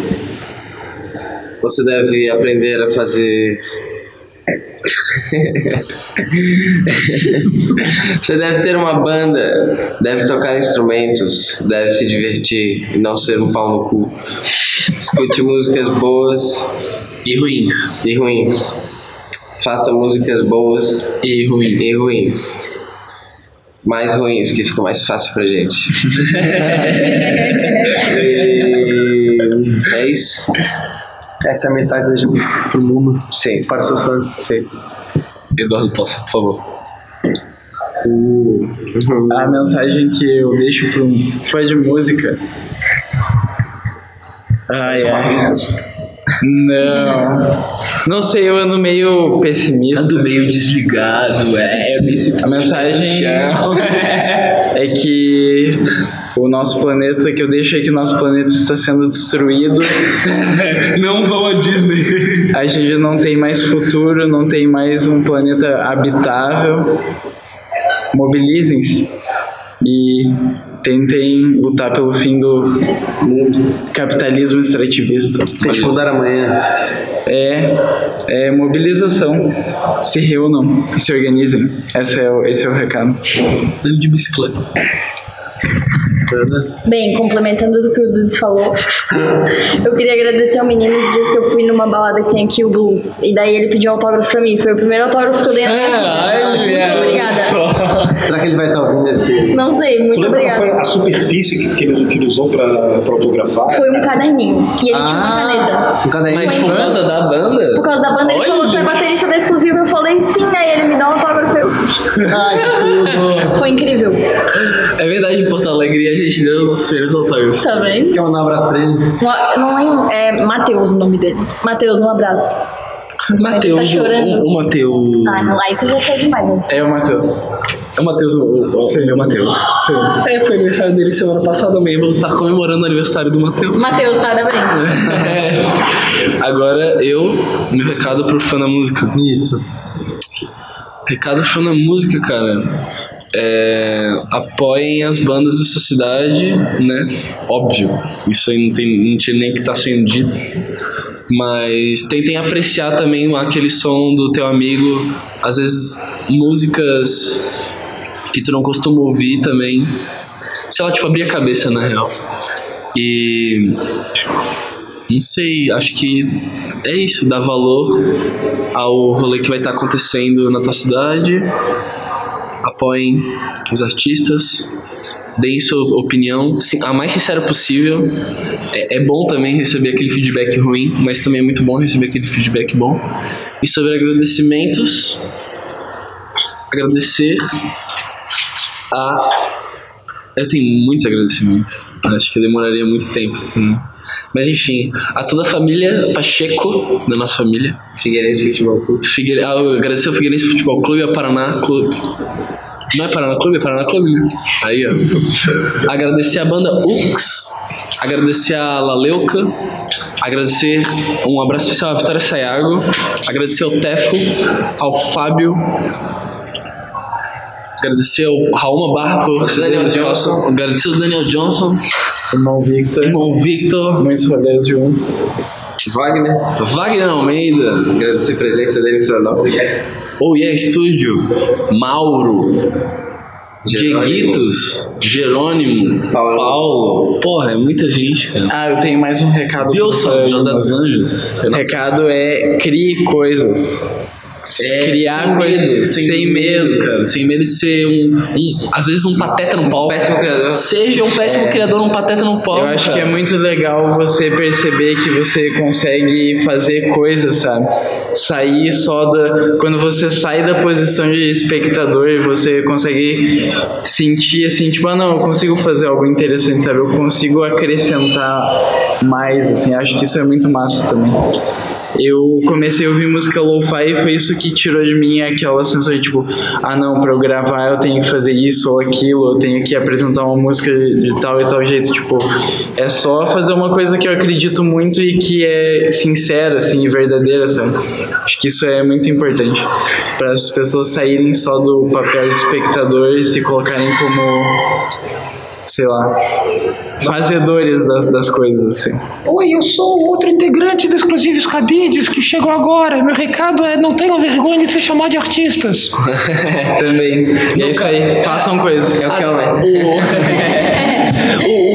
você deve aprender a fazer. você deve ter uma banda, deve tocar instrumentos, deve se divertir e não ser um pau no cu. Escute músicas boas E ruins. e ruins. Faça músicas boas E ruins. e ruins. Mais ruins, que fica mais fácil pra gente. E é isso? Essa é a mensagem da gente pro mundo, Sim. para os seus fãs. Sim. Eduardo Poça, por favor. A mensagem que eu deixo para um fã de música. Ai, ai. Não. Não sei, eu ando meio pessimista. Do meio desligado, é, A mensagem é que o nosso planeta, que eu deixo aí que o nosso planeta está sendo destruído. Não vão a Disney. A gente não tem mais futuro, não tem mais um planeta habitável. Mobilizem-se e tentem lutar pelo fim do capitalismo extrativista. Tente mudar amanhã. É, é mobilização. Se reúnam, se organizem. Esse é o, esse é o recado. Ando de bicicleta. Bem, complementando do que o Dudes falou, eu queria agradecer ao menino os dias que eu fui numa balada que tem aqui, o Blues. E daí ele pediu autógrafo pra mim. Foi o primeiro autógrafo que eu dei na minha vida. Muito obrigada. Será que ele vai estar ouvindo esse. Não sei, Tu muito lembra qual foi a superfície que, que ele, que ele usou pra, pra autografar? Foi um caderninho. E ele tinha uma Ah, caneta. um caderninho. Mas por causa da banda? Por causa da banda, ele Olha. falou que é baterista da exclusiva. Eu falei sim, aí ele me dá um autógrafo. Eu, sim. Ai, que tudo. Foi incrível. É verdade, em Porto Alegre a gente deu os nossos primeiros autógrafos. Tá vendo? Quer mandar um abraço pra ele? Eu não lembro. É Matheus o nome dele. Matheus, um abraço. Matheus, Tá chorando. o, o Matheus. Ah, não, aí tu já tá demais, então. É o Matheus. É o Matheus, o, o, o meu Matheus. Sim. É, foi aniversário dele semana passada também. Vamos estar comemorando o aniversário do Matheus. Matheus, parabéns. É. Agora eu, meu recado pro fã da música. Isso. Recado fã da música, cara. É, apoiem as bandas da sua cidade, né? Óbvio. Isso aí não, tem, não tinha nem que tá sendo dito. Mas tentem apreciar também aquele som do teu amigo. Às vezes, músicas que tu não costuma ouvir também. Sei lá, tipo, abrir a cabeça, na real. E. Não sei, acho que é isso, dar valor ao rolê que vai estar acontecendo na tua cidade. Apoiem os artistas, deem sua opinião, a mais sincera possível. É, é bom também receber aquele feedback ruim, mas também é muito bom receber aquele feedback bom. E sobre agradecimentos, agradecer a. Eu tenho muitos agradecimentos. Acho que demoraria muito tempo. né? Mas enfim, a toda a família Pacheco, da nossa família. Figueirense Futebol Clube. Figueire... Ah, eu agradecer ao Figueirense Futebol Clube e ao Paraná Clube. Não é Paraná Clube, é Paraná Clube, né? Aí, ó. Agradecer a banda Ux. Agradecer a Laleuca. Agradecer um abraço especial à Vitória Sayago. Agradecer ao Tefo, ao Fábio. Agradecer ao Raul Barra por Daniel Johnson. Agradecer ao Daniel Johnson. Irmão Victor. Irmão Victor. Muitos rolês juntos. Wagner. Wagner Almeida. Agradecer a presença dele em Florianópolis. Oh Yeah Studio, Mauro. Dieguitos, Jerônimo, Paulo. Paulo. Porra, é muita gente, cara. Ah, eu tenho mais um recado. Wilson, José dos Anjos. O recado é crie coisas. É, Criar sem coisas medo, sem, medo, cara. Sem medo de ser um, um- às vezes um pateta no palco. Péssimo criador. Seja um péssimo criador, um pateta no palco. Eu acho que é cara. muito legal você perceber que você consegue fazer coisas, sabe? Sair só da. Quando você sai da posição de espectador e você consegue sentir assim, tipo, ah, não, eu consigo fazer algo interessante, sabe? Eu consigo acrescentar mais, assim. Acho que isso é muito massa também. Eu comecei a ouvir música lo-fi e foi isso que tirou de mim aquela sensação de tipo, ah não, pra eu gravar eu tenho que fazer isso ou aquilo, eu tenho que apresentar uma música de tal e tal jeito, tipo, é só fazer uma coisa que eu acredito muito e que é sincera, assim, verdadeira, sabe? Acho que isso é muito importante para as pessoas saírem só do papel de espectador e se colocarem como sei lá, fazedores das, das coisas, assim. Oi, eu sou outro integrante do Exclusivos Cabides que chegou agora. Meu recado é não tenham vergonha de se chamar de artistas. Também. E é isso aí, façam coisas. É o que é,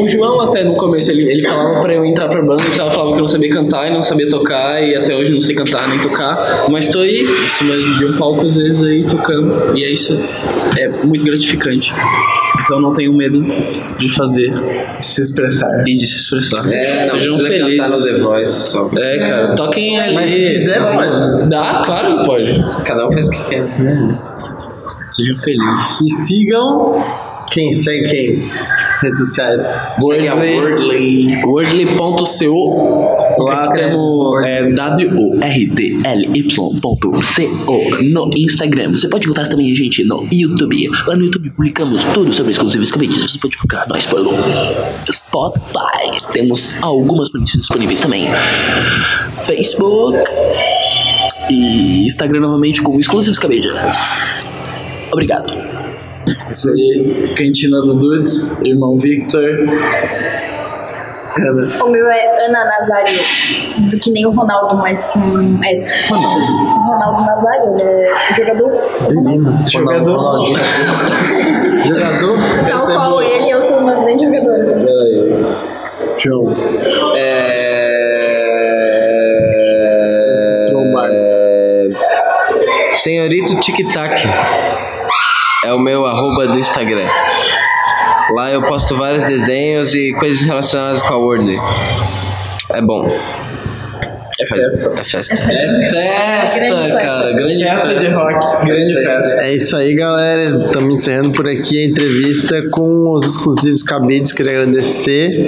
O, João até no começo ele, ele falava pra eu entrar pra banda e tal, falava que eu não sabia cantar e não sabia tocar e até hoje não sei cantar nem tocar, mas tô aí em cima de um palco às vezes aí tocando e é isso, é muito gratificante. Então não tenho medo de fazer Se expressar. e de se expressar. É, não Sejam precisa felizes. cantar no The Voice só. É, cara, toquem ali. Mas se quiser, pode. Dá, claro que pode. Cada um faz o que quer. Sejam felizes. E sigam. Quem segue quem? Redes sociais. A Wordly. Wordly.co. Lá temos é, W-O-R-D-L-Y.co no Instagram. Você pode encontrar também a gente no YouTube. Lá no YouTube publicamos tudo sobre exclusivos cabides. Você pode procurar nós pelo Spotify. Temos algumas playlists disponíveis também. Facebook e Instagram novamente com exclusivos cabides. Obrigado. Isso aí, Cantina do Dudes, irmão Victor. Ana. O meu é Ana Nazário, do que nem o Ronaldo, mas com S. Ronaldo. Ronaldo Nazário, ele é jogador. Jogador. Ronaldinho. Jogador. Tal qual ele, eu sou uma grande jogadora também. João. É... Senhorito Tic Tac. É o meu arroba do Instagram. Lá eu posto vários desenhos e coisas relacionadas com a Word. É bom. É festa. É festa. É festa, Grande festa. cara. Grande Festa festa. de rock, grande festa. É isso aí, galera. Estamos encerrando por aqui a entrevista com os exclusivos cabides. Queria agradecer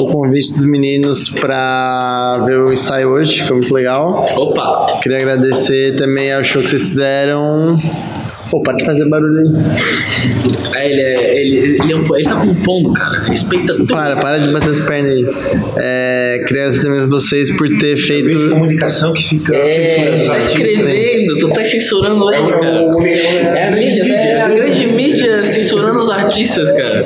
o convite dos meninos para ver o ensaio hoje, foi muito legal. Opa! Queria agradecer também ao show que vocês fizeram. Pô, para de fazer barulho aí. É, ele, é, ele, ele, é um, ele tá compondo, cara. Respeita tudo. Para, para de bater as pernas aí. É, queria agradecer também a vocês por ter Meio de feito. comunicação que fica É, censurando tá escrevendo, tu tá censurando ele, cara. É a mídia, é a grande mídia censurando os artistas, cara.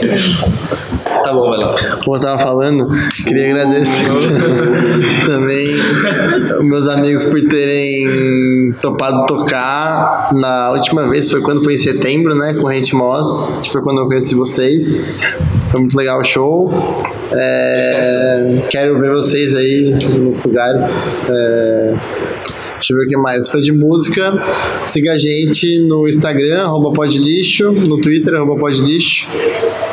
Tá bom, vai lá. Como eu tava falando, queria agradecer também meus amigos por terem topado tocar na última vez, foi quando foi em setembro, né, com Hate Moss, que foi quando eu conheci vocês. Foi muito legal o show. É, quero ver vocês aí nos lugares. É, Deixa eu ver o que mais. Foi de música. Siga a gente no Instagram, arroba podlixo, no Twitter, arroba podlixo.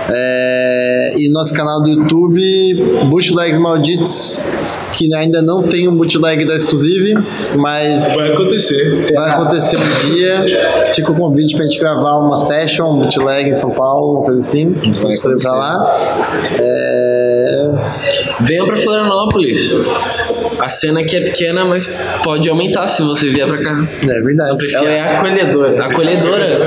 É, e nosso canal do YouTube, Bootlegs Malditos, que ainda não tem um bootleg da Exclusive, mas Vai acontecer. vai acontecer um dia. Fica o convite pra gente gravar uma session, um bootleg em São Paulo, uma coisa assim. Vamos pra lá. É, Venham pra Florianópolis. A cena aqui é pequena, mas pode aumentar se você vier pra cá. é verdade. Ela é acolhedora. Acolhedora.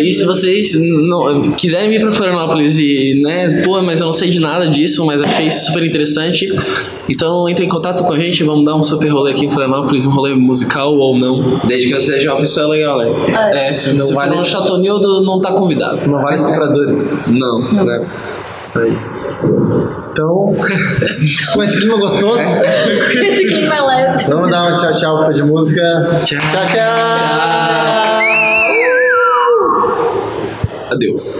E se vocês não, quiserem vir pra Florianópolis e, né, pô, mas eu não sei de nada disso, mas achei isso super interessante, então entre em contato com a gente, vamos dar um super rolê aqui em Florianópolis, um rolê musical ou não. Desde que você seja uma pessoa legal, né? É, se não vale- for um Chatonildo, não tá convidado. Não vale estupradores. Não. Né? Isso aí. Então, com esse clima gostoso, Esse clima é leve. vamos dar um tchau tchau pro fã de música. Tchau, tchau. Adeus.